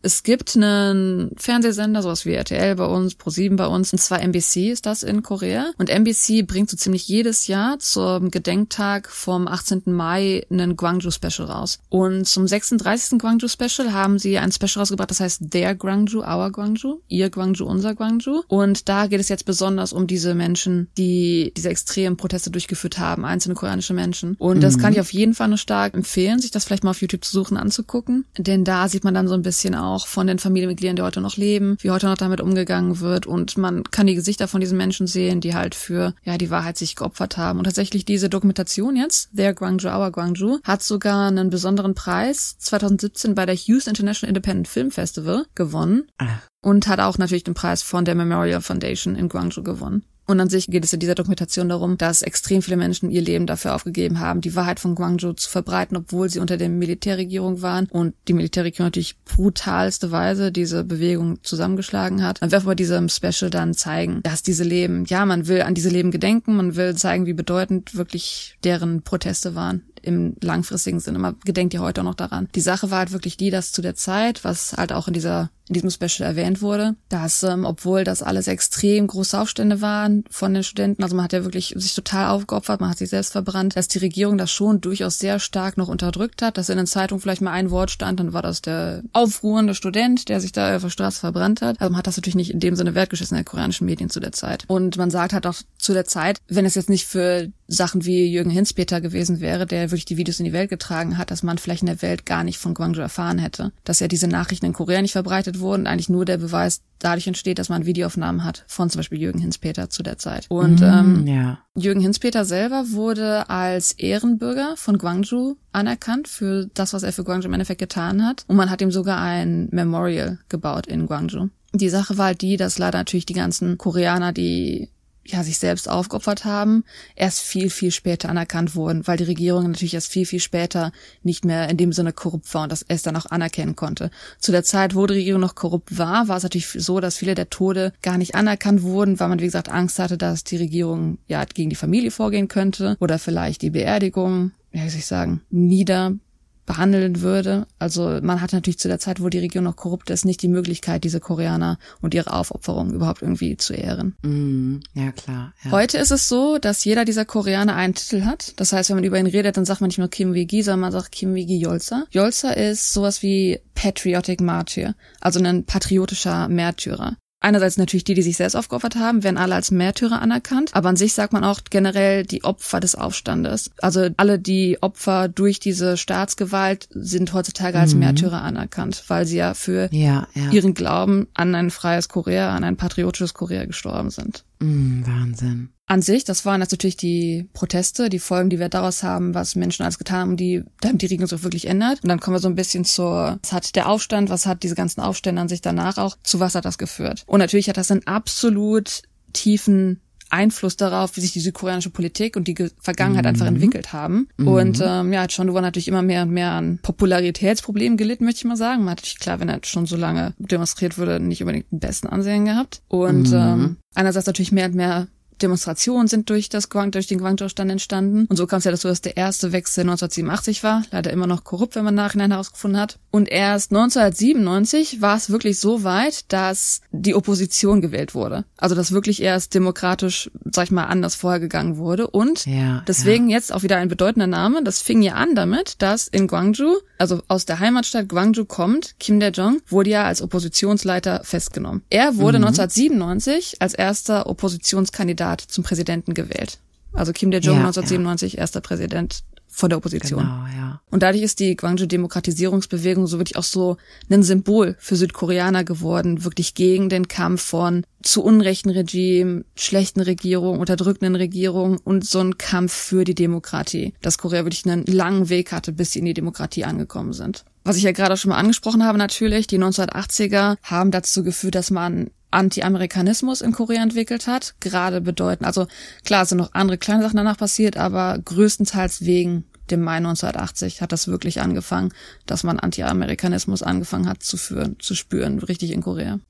E: es gibt einen Fernsehsender, sowas wie RTL bei uns, Pro7 bei uns, und zwar NBC ist das in Korea. Und NBC bringt so ziemlich jedes Jahr zum Gedenktag vom 18. Mai einen Gwangju Special raus. Und zum 36. Gwangju Special haben sie ein Special rausgebracht, das heißt Der Gwangju, Our Gwangju, Ihr Gwangju, Unser Gwangju. Und da geht es jetzt besonders um diese Menschen, die diese extremen Proteste durchgeführt haben, einzelne koreanische Menschen. Und das mhm. kann ich auf jeden Fall nur stark empfehlen, sich das vielleicht mal auf YouTube zu suchen, anzugucken. Denn da sieht man dann so ein bisschen auch, auch von den Familienmitgliedern, die heute noch leben, wie heute noch damit umgegangen wird und man kann die Gesichter von diesen Menschen sehen, die halt für ja die Wahrheit sich geopfert haben. Und tatsächlich diese Dokumentation jetzt, Their Guangzhou, Our Guangzhou, hat sogar einen besonderen Preis 2017 bei der Houston International Independent Film Festival gewonnen. Ach. Und hat auch natürlich den Preis von der Memorial Foundation in Guangzhou gewonnen. Und an sich geht es in dieser Dokumentation darum, dass extrem viele Menschen ihr Leben dafür aufgegeben haben, die Wahrheit von Guangzhou zu verbreiten, obwohl sie unter der Militärregierung waren und die Militärregierung natürlich brutalste Weise diese Bewegung zusammengeschlagen hat. Man wird bei diesem Special dann zeigen, dass diese Leben, ja, man will an diese Leben gedenken, man will zeigen, wie bedeutend wirklich deren Proteste waren im langfristigen Sinne. Man gedenkt ja heute auch noch daran. Die Sache war halt wirklich die, dass zu der Zeit, was halt auch in dieser in diesem Special erwähnt wurde, dass ähm, obwohl das alles extrem große Aufstände waren von den Studenten, also man hat ja wirklich sich total aufgeopfert, man hat sich selbst verbrannt, dass die Regierung das schon durchaus sehr stark noch unterdrückt hat, dass in den Zeitungen vielleicht mal ein Wort stand, dann war das der aufruhrende Student, der sich da auf der Straße verbrannt hat. Also man hat das natürlich nicht in dem Sinne wertgeschätzt in der koreanischen Medien zu der Zeit. Und man sagt halt auch zu der Zeit, wenn es jetzt nicht für Sachen wie Jürgen Hinspeter gewesen wäre, der wirklich die Videos in die Welt getragen hat, dass man vielleicht in der Welt gar nicht von Gwangju erfahren hätte. Dass ja diese Nachrichten in Korea nicht verbreitet wurden, eigentlich nur der Beweis dadurch entsteht, dass man Videoaufnahmen hat von zum Beispiel Jürgen Hinspeter zu der Zeit. Und
D: Mm,
E: ähm,
D: ja.
E: Jürgen Hinspeter selber wurde als Ehrenbürger von Gwangju anerkannt für das, was er für Gwangju im Endeffekt getan hat. Und man hat ihm sogar ein Memorial gebaut in Gwangju. Die Sache war halt die, dass leider natürlich die ganzen Koreaner, die ja, sich selbst aufgeopfert haben, erst viel, viel später anerkannt wurden, weil die Regierung natürlich erst viel, viel später nicht mehr in dem Sinne korrupt war und das erst dann auch anerkennen konnte. Zu der Zeit, wo die Regierung noch korrupt war, war es natürlich so, dass viele der Tode gar nicht anerkannt wurden, weil man, wie gesagt, Angst hatte, dass die Regierung ja gegen die Familie vorgehen könnte oder vielleicht die Beerdigung, wie soll ich sagen, nieder behandeln würde. Also man hatte natürlich zu der Zeit, wo die Region noch korrupt ist, nicht die Möglichkeit, diese Koreaner und ihre Aufopferung überhaupt irgendwie zu ehren.
D: Mm, ja, klar. Ja.
E: Heute ist es so, dass jeder dieser Koreaner einen Titel hat. Das heißt, wenn man über ihn redet, dann sagt man nicht nur Kim Wee-gi, sondern man sagt Kim Wee-gi Yolsa. Yolsa ist sowas wie Patriotic Martyr, also ein patriotischer Märtyrer. Einerseits natürlich die, die sich selbst aufgeopfert haben, werden alle als Märtyrer anerkannt, aber an sich sagt man auch generell die Opfer des Aufstandes. Also alle die Opfer durch diese Staatsgewalt sind heutzutage als
D: Mhm.
E: Märtyrer anerkannt, weil sie ja für
D: Ja, ja.
E: ihren Glauben an ein freies Korea, an ein patriotisches Korea gestorben sind.
D: Mm, Wahnsinn.
E: An sich, das waren jetzt natürlich die Proteste, die Folgen, die wir daraus haben, was Menschen alles getan haben, die, damit die Regierung auch wirklich ändert. Und dann kommen wir so ein bisschen zur, was hat der Aufstand, was hat diese ganzen Aufstände an sich danach auch, zu was hat das geführt? Und natürlich hat das einen absolut tiefen Einfluss darauf, wie sich die südkoreanische Politik und die Ge- Vergangenheit einfach entwickelt haben. Und ähm, ja, hat natürlich immer mehr und mehr an Popularitätsproblemen gelitten, möchte ich mal sagen. Man hat natürlich klar, wenn er schon so lange demonstriert wurde, nicht unbedingt den besten Ansehen gehabt. Und ähm, einerseits natürlich mehr und mehr Demonstrationen sind durch das Guang, durch den Guangzhou-Stand entstanden. Und so kam es ja dazu, dass der erste Wechsel 1987 war. Leider immer noch korrupt, wenn man nachhinein herausgefunden hat. Und erst 1997 war es wirklich so weit, dass die Opposition gewählt wurde. Also, dass wirklich erst demokratisch, sag ich mal, anders vorhergegangen wurde. Und
D: Ja,
E: deswegen jetzt auch wieder ein bedeutender Name. Das fing ja an damit, dass in Gwangju, also aus der Heimatstadt Gwangju kommt, Kim Dae-jong wurde ja als Oppositionsleiter festgenommen. Er wurde 1997 als erster Oppositionskandidat zum Präsidenten gewählt. Also Kim Dae-jong
D: Ja,
E: 1997 erster Präsident von der Opposition.
D: Genau, ja.
E: Und dadurch ist die Gwangju-Demokratisierungsbewegung so wirklich auch so ein Symbol für Südkoreaner geworden, wirklich gegen den Kampf von zu unrechten Regime, schlechten Regierungen, unterdrückenden Regierungen und so ein Kampf für die Demokratie. Dass Korea wirklich einen langen Weg hatte, bis sie in die Demokratie angekommen sind. Was ich ja gerade auch schon mal angesprochen habe natürlich, die 1980er haben dazu geführt, dass man Anti-Amerikanismus in Korea entwickelt hat. Gerade bedeuten, also klar, sind noch andere kleine Sachen danach passiert, aber größtenteils wegen dem Mai 1980 hat das wirklich angefangen, dass man Anti-Amerikanismus angefangen hat zu führen, zu spüren, richtig in Korea.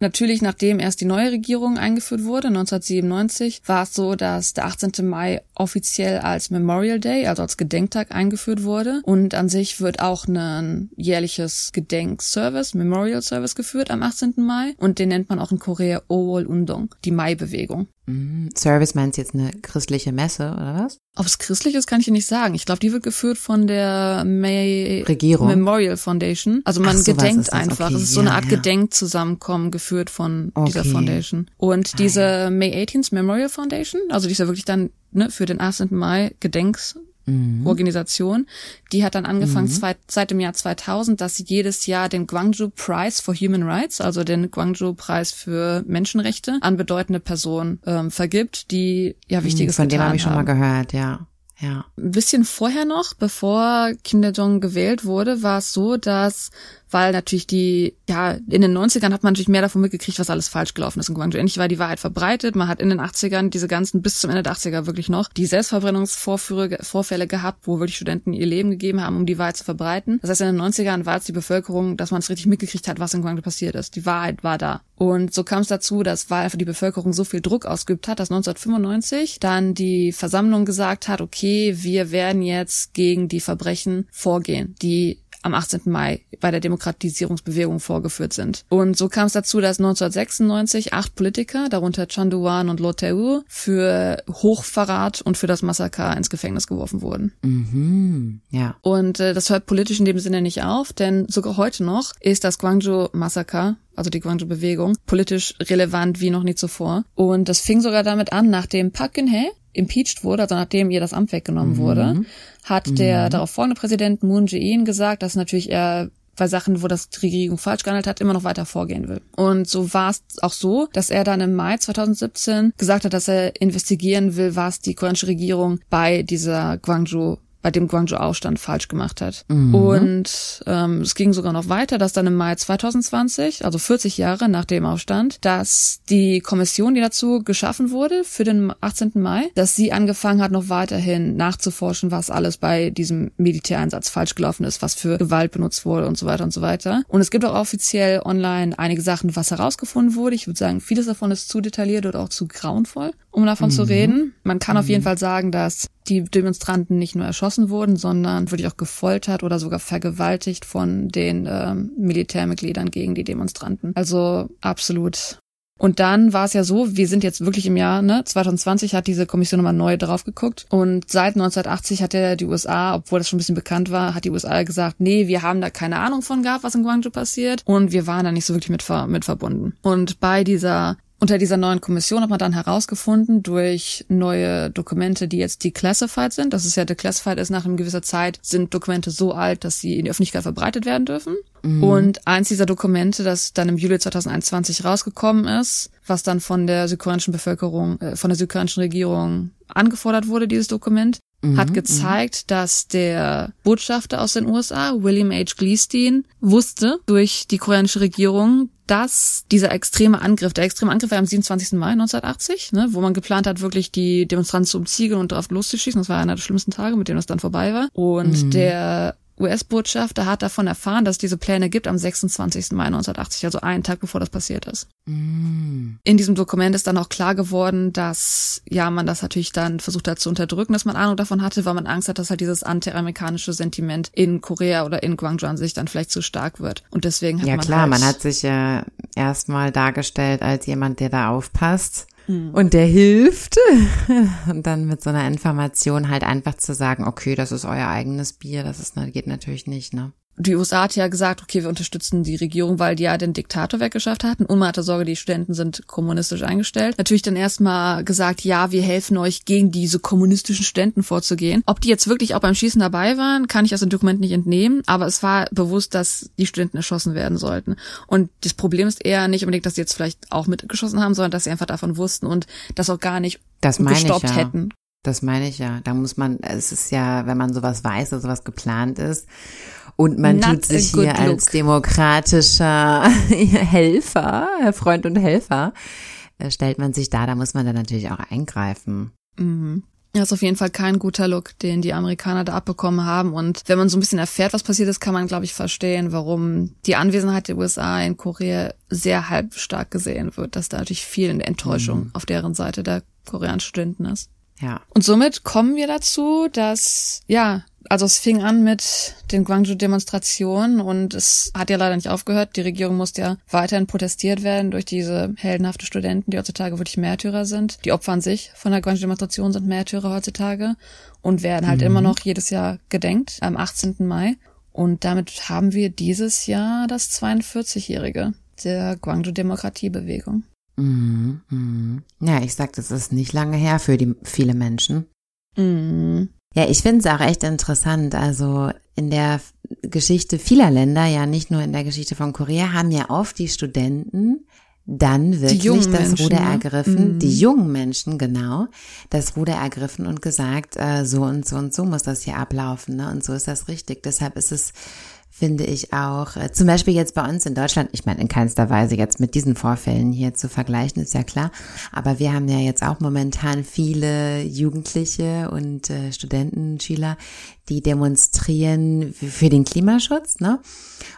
E: Natürlich, nachdem erst die neue Regierung eingeführt wurde, 1997, war es so, dass der 18. Mai offiziell als Memorial Day, also als Gedenktag eingeführt wurde. Und an sich wird auch ein jährliches Gedenkservice, Memorial Service geführt am 18. Mai. Und den nennt man auch in Korea Owol Undong, die Mai-Bewegung.
D: Mm, Service meinst jetzt eine christliche Messe, oder was?
E: Ob es christlich ist, kann ich dir nicht sagen. Ich glaube, die wird geführt von der May
D: Regierung?
E: Memorial Foundation. Also man
D: Ach,
E: gedenkt einfach.
D: okay,
E: es ist so
D: ja,
E: eine Art
D: ja.
E: Gedenkzusammenkommen geführt von dieser
D: Okay. Ah,
E: Foundation. Und diese May 18th Memorial Foundation, also die ist ja wirklich dann ne, für den 18. Mai Gedenks
D: Mhm.
E: Organisation, die hat dann angefangen zwei, seit dem Jahr 2000, dass sie jedes Jahr den Gwangju Prize for Human Rights, also den Gwangju Preis für Menschenrechte, an bedeutende Personen ähm, vergibt, die ja Wichtiges
D: Von dem habe ich schon mal gehört, ja. Ja.
E: ein bisschen vorher noch, bevor Kim Dae-jong gewählt wurde, war es so, dass, weil natürlich die, ja, in den 90ern hat man natürlich mehr davon mitgekriegt, was alles falsch gelaufen ist in Gwangju. Endlich war die Wahrheit verbreitet. Man hat in den 80ern diese ganzen, bis zum Ende der 80er wirklich noch, die Selbstverbrennungsvorfälle Vorfälle gehabt, wo wirklich Studenten ihr Leben gegeben haben, um die Wahrheit zu verbreiten. Das heißt, in den 90ern war es die Bevölkerung, dass man es richtig mitgekriegt hat, was in Gwangju passiert ist. Die Wahrheit war da. Und so kam es dazu, dass weil einfach die Bevölkerung so viel Druck ausgeübt hat, dass 1995 dann die Versammlung gesagt hat, okay, wir werden jetzt gegen die Verbrechen vorgehen, die am 18. Mai bei der Demokratisierungsbewegung vorgeführt sind. Und so kam es dazu, dass 1996 acht Politiker, darunter Chanduan und Loteu, für Hochverrat und für das Massaker ins Gefängnis geworfen wurden.
D: Mhm. Ja.
E: Und äh, das hört politisch in dem Sinne nicht auf, denn sogar heute noch ist das Guangzhou-Massaker also die Guangzhou-Bewegung, politisch relevant wie noch nie zuvor. Und das fing sogar damit an, nachdem Park Geun-hye impeached wurde, also nachdem ihr das Amt weggenommen wurde, hat der darauf folgende Präsident Moon Jae-in gesagt, dass natürlich er bei Sachen, wo das die Regierung falsch gehandelt hat, immer noch weiter vorgehen will. Und so war es auch so, dass er dann im Mai 2017 gesagt hat, dass er investigieren will, was die koreanische Regierung bei dieser Guangzhou bei dem Guangzhou-Aufstand falsch gemacht hat. Und ähm, es ging sogar noch weiter, dass dann im Mai 2020, also 40 Jahre nach dem Aufstand, dass die Kommission, die dazu geschaffen wurde für den 18. Mai, dass sie angefangen hat, noch weiterhin nachzuforschen, was alles bei diesem Militäreinsatz falsch gelaufen ist, was für Gewalt benutzt wurde und so weiter und so weiter. Und es gibt auch offiziell online einige Sachen, was herausgefunden wurde. Ich würde sagen, vieles davon ist zu detailliert oder auch zu grauenvoll, um davon zu reden. Man kann auf jeden Fall sagen, dass die Demonstranten nicht nur erschossen wurden, sondern wirklich auch gefoltert oder sogar vergewaltigt von den ähm, Militärmitgliedern gegen die Demonstranten. Also absolut. Und dann war es ja so, wir sind jetzt wirklich im Jahr, ne, 2020 hat diese Kommission nochmal neu drauf geguckt und seit 1980 hat ja die USA, obwohl das schon ein bisschen bekannt war, hat die USA gesagt, nee, wir haben da keine Ahnung von gehabt, was in Guangzhou passiert und wir waren da nicht so wirklich mit, ver mit verbunden. Und bei dieser unter dieser neuen Kommission hat man dann herausgefunden durch neue Dokumente, die jetzt declassified sind. Das ist ja declassified ist nach einer gewisser Zeit sind Dokumente so alt, dass sie in die Öffentlichkeit verbreitet werden dürfen. Und eins dieser Dokumente, das dann im Juli 2021 rausgekommen ist, was dann von der südkoreanischen Bevölkerung, äh, von der südkoreanischen Regierung angefordert wurde, dieses Dokument, hat gezeigt, dass der Botschafter aus den USA, William H. Gleestein, wusste durch die koreanische Regierung, dass dieser extreme Angriff, der extreme Angriff war am 27. Mai 1980, ne, wo man geplant hat, wirklich die Demonstranten zu umziegeln und drauf loszuschießen. Das war einer der schlimmsten Tage, mit dem das dann vorbei war. Und der US-Botschafter hat davon erfahren, dass es diese Pläne gibt am 26. Mai 1980, also einen Tag bevor das passiert ist. In diesem Dokument ist dann auch klar geworden, dass ja man das natürlich dann versucht hat zu unterdrücken, dass man Ahnung davon hatte, weil man Angst hat, dass halt dieses anti-amerikanische Sentiment in Korea oder in Guangzhou an sich dann vielleicht zu stark wird. Und deswegen hat
D: Ja
E: man
D: klar,
E: halt,
D: man hat sich ja erstmal dargestellt als jemand, der da aufpasst und der hilft. <laughs> Und dann mit so einer Information halt einfach zu sagen, okay, das ist euer eigenes Bier, das ist, geht natürlich nicht, ne?
E: Die USA hat ja gesagt, okay, wir unterstützen die Regierung, weil die ja den Diktator weggeschafft hatten. Und man hatte Sorge, die Studenten sind kommunistisch eingestellt. Natürlich dann erstmal gesagt, ja, wir helfen euch, gegen diese kommunistischen Studenten vorzugehen. Ob die jetzt wirklich auch beim Schießen dabei waren, kann ich aus dem Dokument nicht entnehmen. Aber es war bewusst, dass die Studenten erschossen werden sollten. Und das Problem ist eher nicht unbedingt, dass sie jetzt vielleicht auch mitgeschossen haben, sondern dass sie einfach davon wussten und das auch gar nicht
D: Das
E: gestoppt
D: ja.
E: hätten.
D: Das meine ich ja. Da muss man, es ist ja, wenn man sowas weiß, dass sowas geplant ist und man
E: Not
D: tut sich hier als
E: look.
D: demokratischer <laughs> Helfer, Freund und Helfer, äh, stellt man sich da, da muss man dann natürlich auch eingreifen.
E: Ja, ist auf jeden Fall kein guter Look, den die Amerikaner da abbekommen haben. Und wenn man so ein bisschen erfährt, was passiert ist, kann man, glaube ich, verstehen, warum die Anwesenheit der USA in Korea sehr halbstark gesehen wird, dass da natürlich viel Enttäuschung auf deren Seite der koreanischen Studenten ist.
D: Ja.
E: Und somit kommen wir dazu, dass, ja, also es fing an mit den Guangzhou-Demonstrationen und es hat ja leider nicht aufgehört. Die Regierung musste ja weiterhin protestiert werden durch diese heldenhaften Studenten, die heutzutage wirklich Märtyrer sind. Die Opfer an sich von der Guangzhou-Demonstration sind Märtyrer heutzutage und werden halt immer noch jedes Jahr gedenkt am 18. Mai. Und damit haben wir dieses Jahr das 42-Jährige der Guangzhou-Demokratiebewegung.
D: Mhm, mhm. Ja, ich sag, das ist nicht lange her für die viele Menschen.
E: Mhm.
D: Ja, ich finde es auch echt interessant. Also in der Geschichte vieler Länder, ja nicht nur in der Geschichte von Korea, haben ja oft die Studenten dann wirklich das
E: Menschen,
D: Ruder
E: ne?
D: ergriffen,
E: Mhm.
D: die jungen Menschen, genau, das Ruder ergriffen und gesagt, äh, so und so und so muss das hier ablaufen, ne? Und so ist das richtig. Deshalb ist es finde ich auch, äh, zum Beispiel jetzt bei uns in Deutschland, ich meine in keinster Weise jetzt mit diesen Vorfällen hier zu vergleichen, ist ja klar, aber wir haben ja jetzt auch momentan viele Jugendliche und äh, Studenten, Schüler, die demonstrieren für den Klimaschutz, ne?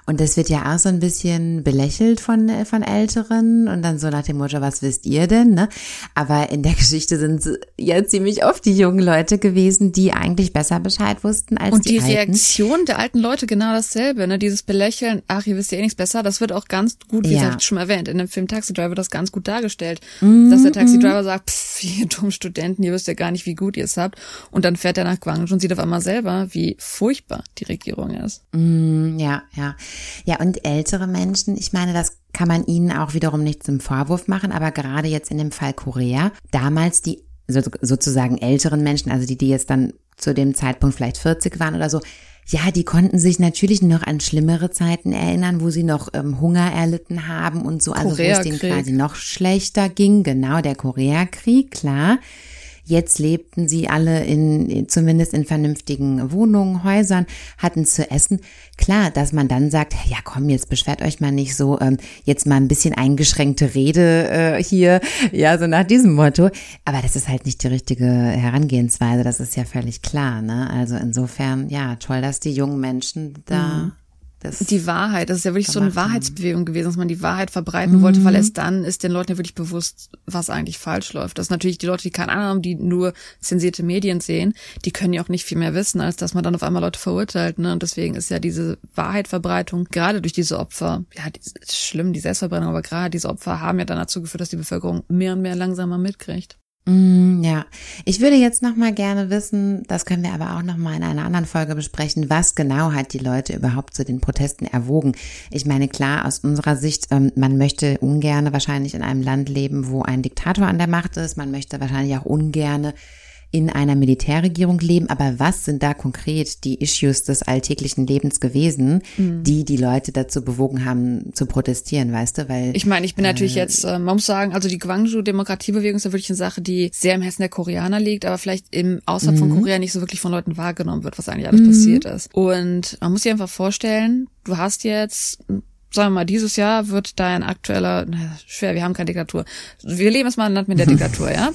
D: Und das wird ja auch so ein bisschen belächelt von, von Älteren und dann so nach dem Motto, was wisst ihr denn, ne? Aber in der <laughs> Geschichte sind es ja ziemlich oft die jungen Leute gewesen, die eigentlich besser Bescheid wussten als
E: und
D: die,
E: die
D: Alten.
E: Reaktion der alten Leute genau dasselbe, ne? Dieses Belächeln, ach, ihr wisst ja eh nichts besser, das wird auch ganz gut, wie
D: Ja.
E: gesagt, schon erwähnt, in dem Film Taxi Driver das ganz gut dargestellt,
D: Mhm,
E: dass der Taxi Driver sagt, pff, ihr dummen Studenten, ihr wisst ja gar nicht, wie gut ihr es habt. Und dann fährt er nach Guangzhou und sieht auf einmal selber, wie furchtbar die Regierung ist.
D: Mm, Ja, ja. Ja, und ältere Menschen, ich meine, das kann man ihnen auch wiederum nicht zum Vorwurf machen, aber gerade jetzt in dem Fall Korea, damals die so, sozusagen älteren Menschen, also die, die jetzt dann zu dem Zeitpunkt vielleicht 40 waren oder so, ja, die konnten sich natürlich noch an schlimmere Zeiten erinnern, wo sie noch ähm, Hunger erlitten haben und so, also wo es denen quasi noch schlechter ging. Genau, der Koreakrieg, klar. Jetzt lebten sie alle in, in zumindest in vernünftigen Wohnungen, Häusern, hatten zu essen. Klar, dass man dann sagt, ja komm, jetzt beschwert euch mal nicht so, ähm, jetzt mal ein bisschen eingeschränkte Rede äh, hier, ja, so nach diesem Motto. Aber das ist halt nicht die richtige Herangehensweise, das ist ja völlig klar, ne? Also insofern, ja, toll, dass die jungen Menschen da das
E: Die Wahrheit, das ist ja wirklich so eine. Wahrheitsbewegung gewesen, dass man die Wahrheit verbreiten wollte, weil erst dann ist den Leuten ja wirklich bewusst, was eigentlich falsch läuft. Das ist natürlich die Leute, die keine Ahnung haben, die nur zensierte Medien sehen, die können ja auch nicht viel mehr wissen, als dass man dann auf einmal Leute verurteilt. Ne? Und deswegen ist ja diese Wahrheitverbreitung, gerade durch diese Opfer, ja, die, ist schlimm, die Selbstverbrennung, aber gerade diese Opfer haben ja dann dazu geführt, dass die Bevölkerung mehr und mehr langsamer mitkriegt.
D: Mm, Ja, ich würde jetzt noch mal gerne wissen, das können wir aber auch noch mal in einer anderen Folge besprechen, was genau hat die Leute überhaupt zu den Protesten erwogen? Ich meine, klar, aus unserer Sicht, ähm, man möchte ungerne wahrscheinlich in einem Land leben, wo ein Diktator an der Macht ist, man möchte wahrscheinlich auch ungerne in einer Militärregierung leben, aber was sind da konkret die Issues des alltäglichen Lebens gewesen, die die Leute dazu bewogen haben zu protestieren, weißt du, weil
E: Ich meine, ich bin natürlich jetzt, äh, man muss sagen, also die Guangzhou-Demokratiebewegung ist ja wirklich eine Sache, die sehr im Hessen der Koreaner liegt, aber vielleicht im außerhalb von Korea nicht so wirklich von Leuten wahrgenommen wird, was eigentlich alles passiert ist. Und man muss sich einfach vorstellen, du hast jetzt sagen wir mal, dieses Jahr wird dein aktueller, na, schwer, wir haben keine Diktatur. Wir leben jetzt mal in einem Land mit der <laughs> Diktatur, ja?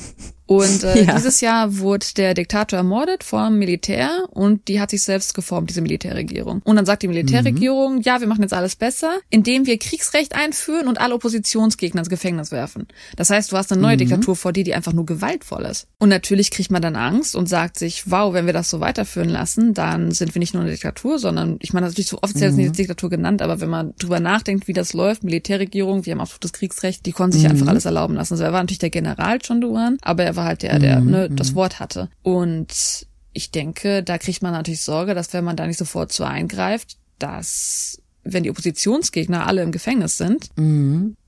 E: Und äh,
D: Ja.
E: dieses Jahr wurde der Diktator ermordet vom Militär und die hat sich selbst geformt, diese Militärregierung. Und dann sagt die Militärregierung, ja, wir machen jetzt alles besser, indem wir Kriegsrecht einführen und alle Oppositionsgegner ins Gefängnis werfen. Das heißt, du hast eine neue Diktatur vor dir, die einfach nur gewaltvoll ist. Und natürlich kriegt man dann Angst und sagt sich, wow, wenn wir das so weiterführen lassen, dann sind wir nicht nur eine Diktatur, sondern, ich meine, natürlich so offiziell ist nicht Diktatur genannt, aber wenn man drüber nachdenkt, wie das läuft, Militärregierung, wir haben absolutes Kriegsrecht, die konnten sich einfach alles erlauben lassen. Also er war natürlich der General John Duan, aber er war halt der, der ne, das Wort hatte. Und ich denke, da kriegt man natürlich Sorge, dass wenn man da nicht sofort zu eingreift, dass wenn die Oppositionsgegner alle im Gefängnis sind,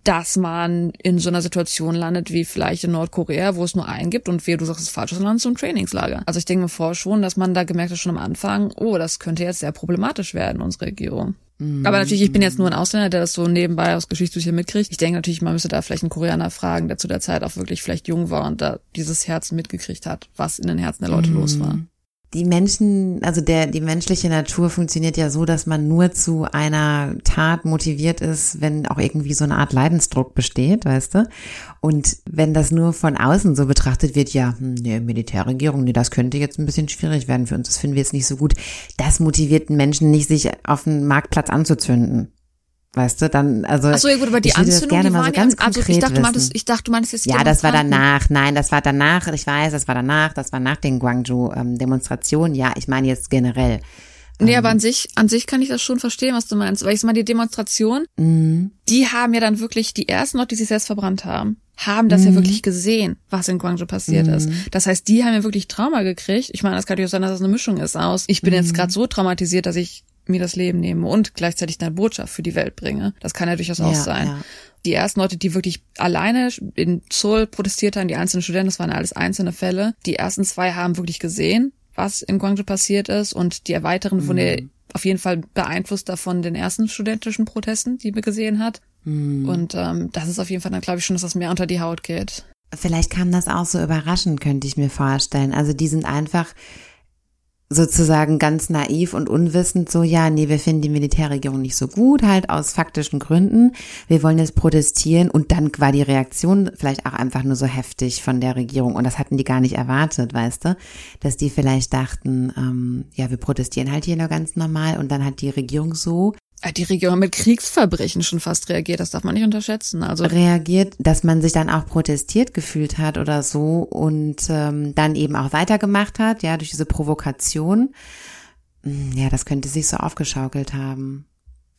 E: dass man in so einer Situation landet wie vielleicht in Nordkorea, wo es nur einen gibt und wir, du sagst es falsch, sondern so ein Trainingslager. Also ich denke mir vor schon, dass man da gemerkt hat schon am Anfang, oh, das könnte jetzt sehr problematisch werden, unsere Regierung. Aber natürlich, ich bin jetzt nur ein Ausländer, der das so nebenbei aus Geschichtsbüchern mitkriegt. Ich denke natürlich, man müsste da vielleicht einen Koreaner fragen, der zu der Zeit auch wirklich vielleicht jung war und da dieses Herzen mitgekriegt hat, was in den Herzen der Leute los war.
D: Die Menschen, also der, die menschliche Natur funktioniert ja so, dass man nur zu einer Tat motiviert ist, wenn auch irgendwie so eine Art Leidensdruck besteht, weißt du? Und wenn das nur von außen so betrachtet wird, ja, hm, nee, Militärregierung, nee, das könnte jetzt ein bisschen schwierig werden für uns, das finden wir jetzt nicht so gut. Das motiviert einen Menschen nicht, sich auf den Marktplatz anzuzünden. Weißt du, dann, also.
E: Ach so, ja gut, aber die
D: das
E: Anzündung,
D: gerne
E: die
D: mal
E: waren
D: so ganz
E: ja, also ich dachte, du meintest,
D: wissen.
E: ich dachte, du meinst jetzt
D: Ja, das war danach. Nein, das war danach. Ich weiß, das war danach. Das war nach den Guangzhou-Demonstrationen. ja, ich meine jetzt generell.
E: Nee, aber an sich, an sich kann ich das schon verstehen, was du meinst. Weil ich sag mal, die Demonstration,
D: Mhm.
E: die haben ja dann wirklich, die ersten Leute, die sich selbst verbrannt haben, haben das
D: Mhm.
E: ja wirklich gesehen, was in Guangzhou passiert ist. Das heißt, die haben ja wirklich Trauma gekriegt. Ich meine, das kann natürlich auch sein, dass das eine Mischung ist aus, ich bin
D: Mhm.
E: jetzt gerade so traumatisiert, dass ich mir das Leben nehme und gleichzeitig eine Botschaft für die Welt bringe. Das kann ja durchaus auch
D: Ja,
E: sein.
D: ja.
E: Die ersten Leute, die wirklich alleine in Seoul protestiert haben, die einzelnen Studenten, das waren alles einzelne Fälle. Die ersten zwei haben wirklich gesehen, was in Guangzhou passiert ist und die weiteren wurden ja auf jeden Fall beeinflusst davon den ersten studentischen Protesten, die man gesehen hat. Und ähm, das ist auf jeden Fall dann glaube ich schon, dass das mehr unter die Haut geht.
D: Vielleicht kam das auch so überraschend, könnte ich mir vorstellen. Also die sind einfach sozusagen ganz naiv und unwissend so, ja, nee, wir finden die Militärregierung nicht so gut, halt aus faktischen Gründen. Wir wollen jetzt protestieren und dann war die Reaktion vielleicht auch einfach nur so heftig von der Regierung und das hatten die gar nicht erwartet, weißt du, dass die vielleicht dachten, ähm, ja, wir protestieren halt hier nur ganz normal und dann hat die Regierung so
E: die Regierung mit Kriegsverbrechen schon fast reagiert, das darf man nicht unterschätzen. Also
D: reagiert, dass man sich dann auch protestiert gefühlt hat oder so und ähm, dann eben auch weitergemacht hat, ja, durch diese Provokation. Hm, ja, das könnte sich so aufgeschaukelt haben.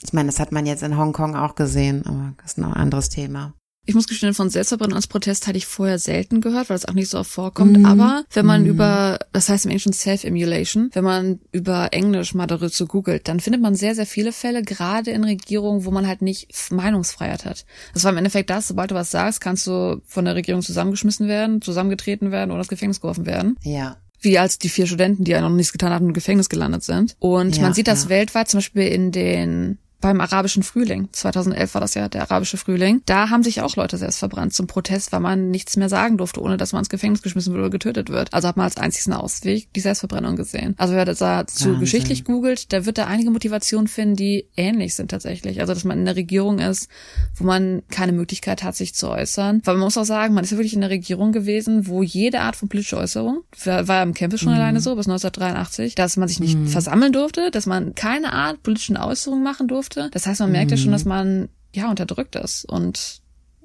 D: Ich meine, das hat man jetzt in Hongkong auch gesehen, aber das ist ein anderes Thema.
E: Ich muss gestehen, von Selbstverbrennung als Protest hatte ich vorher selten gehört, weil es auch nicht so oft vorkommt. Mhm. Aber wenn man mhm. über, das heißt im Englischen Self-Emulation, wenn man über Englisch mal darüber zu googelt, dann findet man sehr, sehr viele Fälle, gerade in Regierungen, wo man halt nicht Meinungsfreiheit hat. Das war im Endeffekt das, sobald du was sagst, kannst du von der Regierung zusammengeschmissen werden, zusammengetreten werden oder ins Gefängnis geworfen werden.
D: Ja
E: wie als die vier Studenten, die ja noch nichts getan hatten, im Gefängnis gelandet sind. Und ja, man sieht das ja. weltweit, zum Beispiel in den beim arabischen Frühling. 2011 war das ja der arabische Frühling. Da haben sich auch Leute selbst verbrannt zum Protest, weil man nichts mehr sagen durfte, ohne dass man ins Gefängnis geschmissen wird oder getötet wird. Also hat man als einzigen Ausweg die Selbstverbrennung gesehen. Also wer da zu geschichtlich googelt, der wird da einige Motivationen finden, die ähnlich sind tatsächlich. Also dass man in der Regierung ist, wo man keine Möglichkeit hat, sich zu äußern. Weil man muss auch sagen, man ist ja wirklich in der Regierung gewesen, wo jede Art von politischer Äußerung, war ja im Campus schon mhm. alleine so, bis 1983, dass man sich nicht mhm. versammeln durfte, dass man keine Art politischen Äußerungen machen durfte durfte. Das heißt, man merkt ja schon, dass mhm. man ja unterdrückt ist und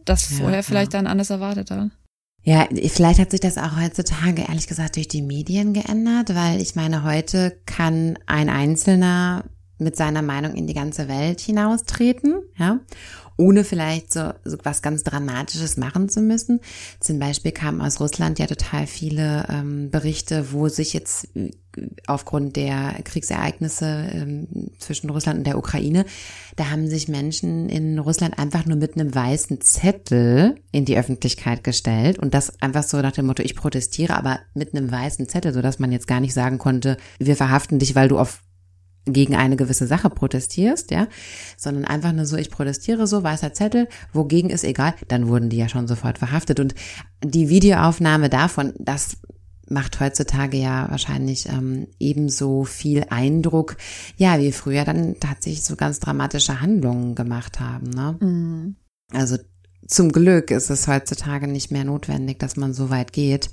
E: das ja, vorher vielleicht ja. dann anders erwartet hat.
D: Ja, vielleicht hat sich das auch heutzutage ehrlich gesagt durch die Medien geändert, weil ich meine, heute kann ein Einzelner mit seiner Meinung in die ganze Welt hinaustreten, ja ohne vielleicht so, so was ganz Dramatisches machen zu müssen. Zum Beispiel kamen aus Russland ja total viele ähm, Berichte, wo sich jetzt aufgrund der Kriegsereignisse ähm, zwischen Russland und der Ukraine, da haben sich Menschen in Russland einfach nur mit einem weißen Zettel in die Öffentlichkeit gestellt und das einfach so nach dem Motto, ich protestiere, aber mit einem weißen Zettel, so dass man jetzt gar nicht sagen konnte, wir verhaften dich, weil du auf gegen eine gewisse Sache protestierst, ja, sondern einfach nur so, ich protestiere so, weißer Zettel, wogegen ist egal, dann wurden die ja schon sofort verhaftet. Und die Videoaufnahme davon, das macht heutzutage ja wahrscheinlich ähm, ebenso viel Eindruck, ja, wie früher dann tatsächlich so ganz dramatische Handlungen gemacht haben. Ne? Mhm. Also zum Glück ist es heutzutage nicht mehr notwendig, dass man so weit geht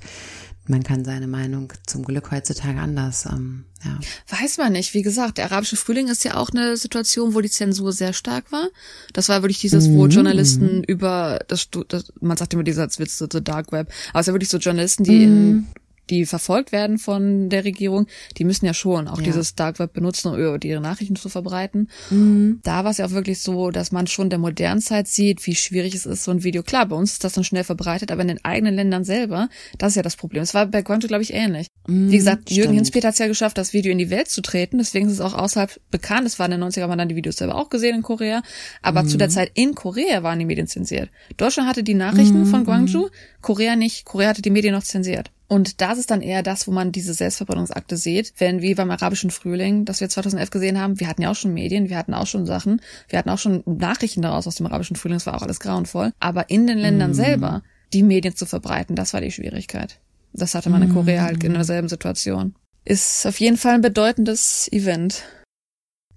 D: man kann seine Meinung zum Glück heutzutage anders, ähm, ja.
E: Weiß man nicht. Wie gesagt, der arabische Frühling ist ja auch eine Situation, wo die Zensur sehr stark war. Das war wirklich dieses, wo mhm. Journalisten über das, das man sagt immer dieser Witz, so Dark Web, aber es ist ja wirklich so Journalisten, die mhm. in die verfolgt werden von der Regierung, die müssen ja schon auch ja. dieses Dark Web benutzen, um ihre Nachrichten zu verbreiten. Mhm. Da war es ja auch wirklich so, dass man schon der modernen Zeit sieht, wie schwierig es ist, so ein Video. Klar, bei uns ist das dann schnell verbreitet, aber in den eigenen Ländern selber, das ist ja das Problem. Es war bei Guangzhou, glaube ich, ähnlich. Mhm, wie gesagt, Jürgen Hinspeter hat es ja geschafft, das Video in die Welt zu treten, deswegen ist es auch außerhalb bekannt. Es war in den 90er, haben dann die Videos selber auch gesehen in Korea, aber mhm. zu der Zeit in Korea waren die Medien zensiert. Deutschland hatte die Nachrichten von mhm. Guangzhou, Korea nicht. Korea hatte die Medien noch zensiert. Und das ist dann eher das, wo man diese Selbstverbrennungsakte sieht, wenn wie beim arabischen Frühling, das wir 2011 gesehen haben, wir hatten ja auch schon Medien, wir hatten auch schon Sachen, wir hatten auch schon Nachrichten daraus aus dem arabischen Frühling, das war auch alles grauenvoll. Aber in den Ländern mm. selber die Medien zu verbreiten, das war die Schwierigkeit. Das hatte man in Korea halt in derselben Situation. Ist auf jeden Fall ein bedeutendes Event.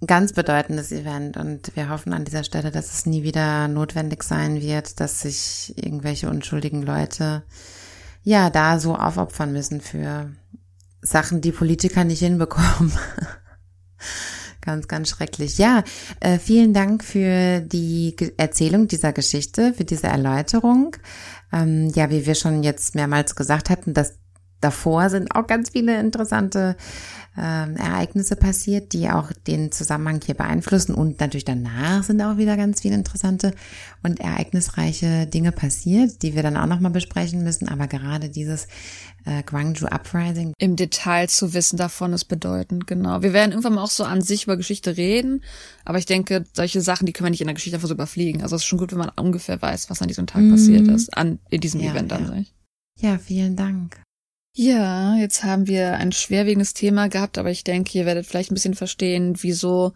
D: Ganz bedeutendes Event und wir hoffen an dieser Stelle, dass es nie wieder notwendig sein wird, dass sich irgendwelche unschuldigen Leute ja da so aufopfern müssen für Sachen, die Politiker nicht hinbekommen. <laughs> ganz, ganz schrecklich. Ja, äh, vielen Dank für die Erzählung dieser Geschichte, für diese Erläuterung. Ähm, ja, wie wir schon jetzt mehrmals gesagt hatten, dass davor sind auch ganz viele interessante ähm, Ereignisse passiert, die auch den Zusammenhang hier beeinflussen. Und natürlich danach sind auch wieder ganz viele interessante und ereignisreiche Dinge passiert, die wir dann auch nochmal besprechen müssen. Aber gerade dieses äh, Gwangju Uprising.
E: Im Detail zu wissen davon ist bedeutend, genau. Wir werden irgendwann mal auch so an sich über Geschichte reden, aber ich denke, solche Sachen, die können wir nicht in der Geschichte einfach so überfliegen. Also es ist schon gut, wenn man ungefähr weiß, was an diesem Tag mhm. passiert ist, an in diesem ja, Event an
D: ja.
E: sich.
D: Ja, vielen Dank.
E: Ja, jetzt haben wir ein schwerwiegendes Thema gehabt, aber ich denke, ihr werdet vielleicht ein bisschen verstehen, wieso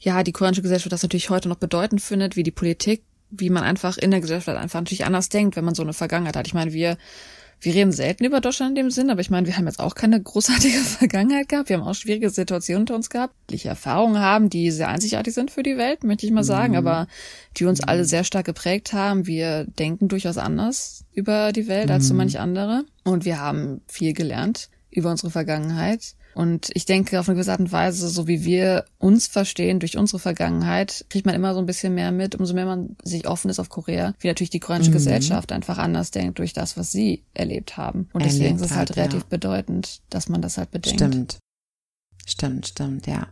E: ja die koreanische Gesellschaft das natürlich heute noch bedeutend findet, wie die Politik, wie man einfach in der Gesellschaft einfach natürlich anders denkt, wenn man so eine Vergangenheit hat. Ich meine, wir wir reden selten über Deutschland in dem Sinn, aber ich meine, wir haben jetzt auch keine großartige <laughs> Vergangenheit gehabt. Wir haben auch schwierige Situationen unter uns gehabt, die Erfahrungen haben, die sehr einzigartig sind für die Welt, möchte ich mal sagen, mhm. aber die uns mhm. alle sehr stark geprägt haben. Wir denken durchaus anders über die Welt als so mhm. manch andere und wir haben viel gelernt über unsere Vergangenheit. Und ich denke, auf eine gewisse Art und Weise, so wie wir uns verstehen durch unsere Vergangenheit, kriegt man immer so ein bisschen mehr mit, umso mehr man sich offen ist auf Korea, wie natürlich die koreanische mhm. Gesellschaft einfach anders denkt durch das, was sie erlebt haben. Und erlebt deswegen ist es halt hat, relativ ja. bedeutend, dass man das halt bedenkt.
D: Stimmt. Stimmt, stimmt, ja.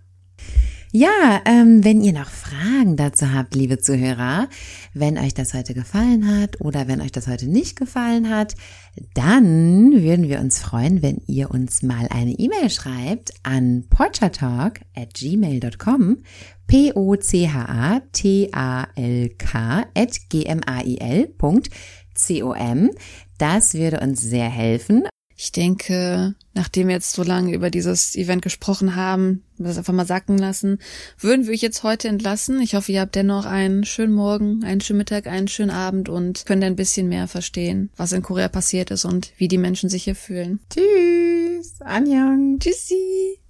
D: Ja, ähm, wenn ihr noch Fragen dazu habt, liebe Zuhörer, wenn euch das heute gefallen hat oder wenn euch das heute nicht gefallen hat, dann würden wir uns freuen, wenn ihr uns mal eine E-Mail schreibt an porchatalk at gmail.com P-O-C-H-A-T-A-L-K at g-m-a-i-l.com. Das würde uns sehr helfen.
E: Ich denke, nachdem wir jetzt so lange über dieses Event gesprochen haben, das einfach mal sacken lassen, würden wir euch jetzt heute entlassen. Ich hoffe, ihr habt dennoch einen schönen Morgen, einen schönen Mittag, einen schönen Abend und könnt ein bisschen mehr verstehen, was in Korea passiert ist und wie die Menschen sich hier fühlen.
D: Tschüss, Anjang.
E: Tschüssi.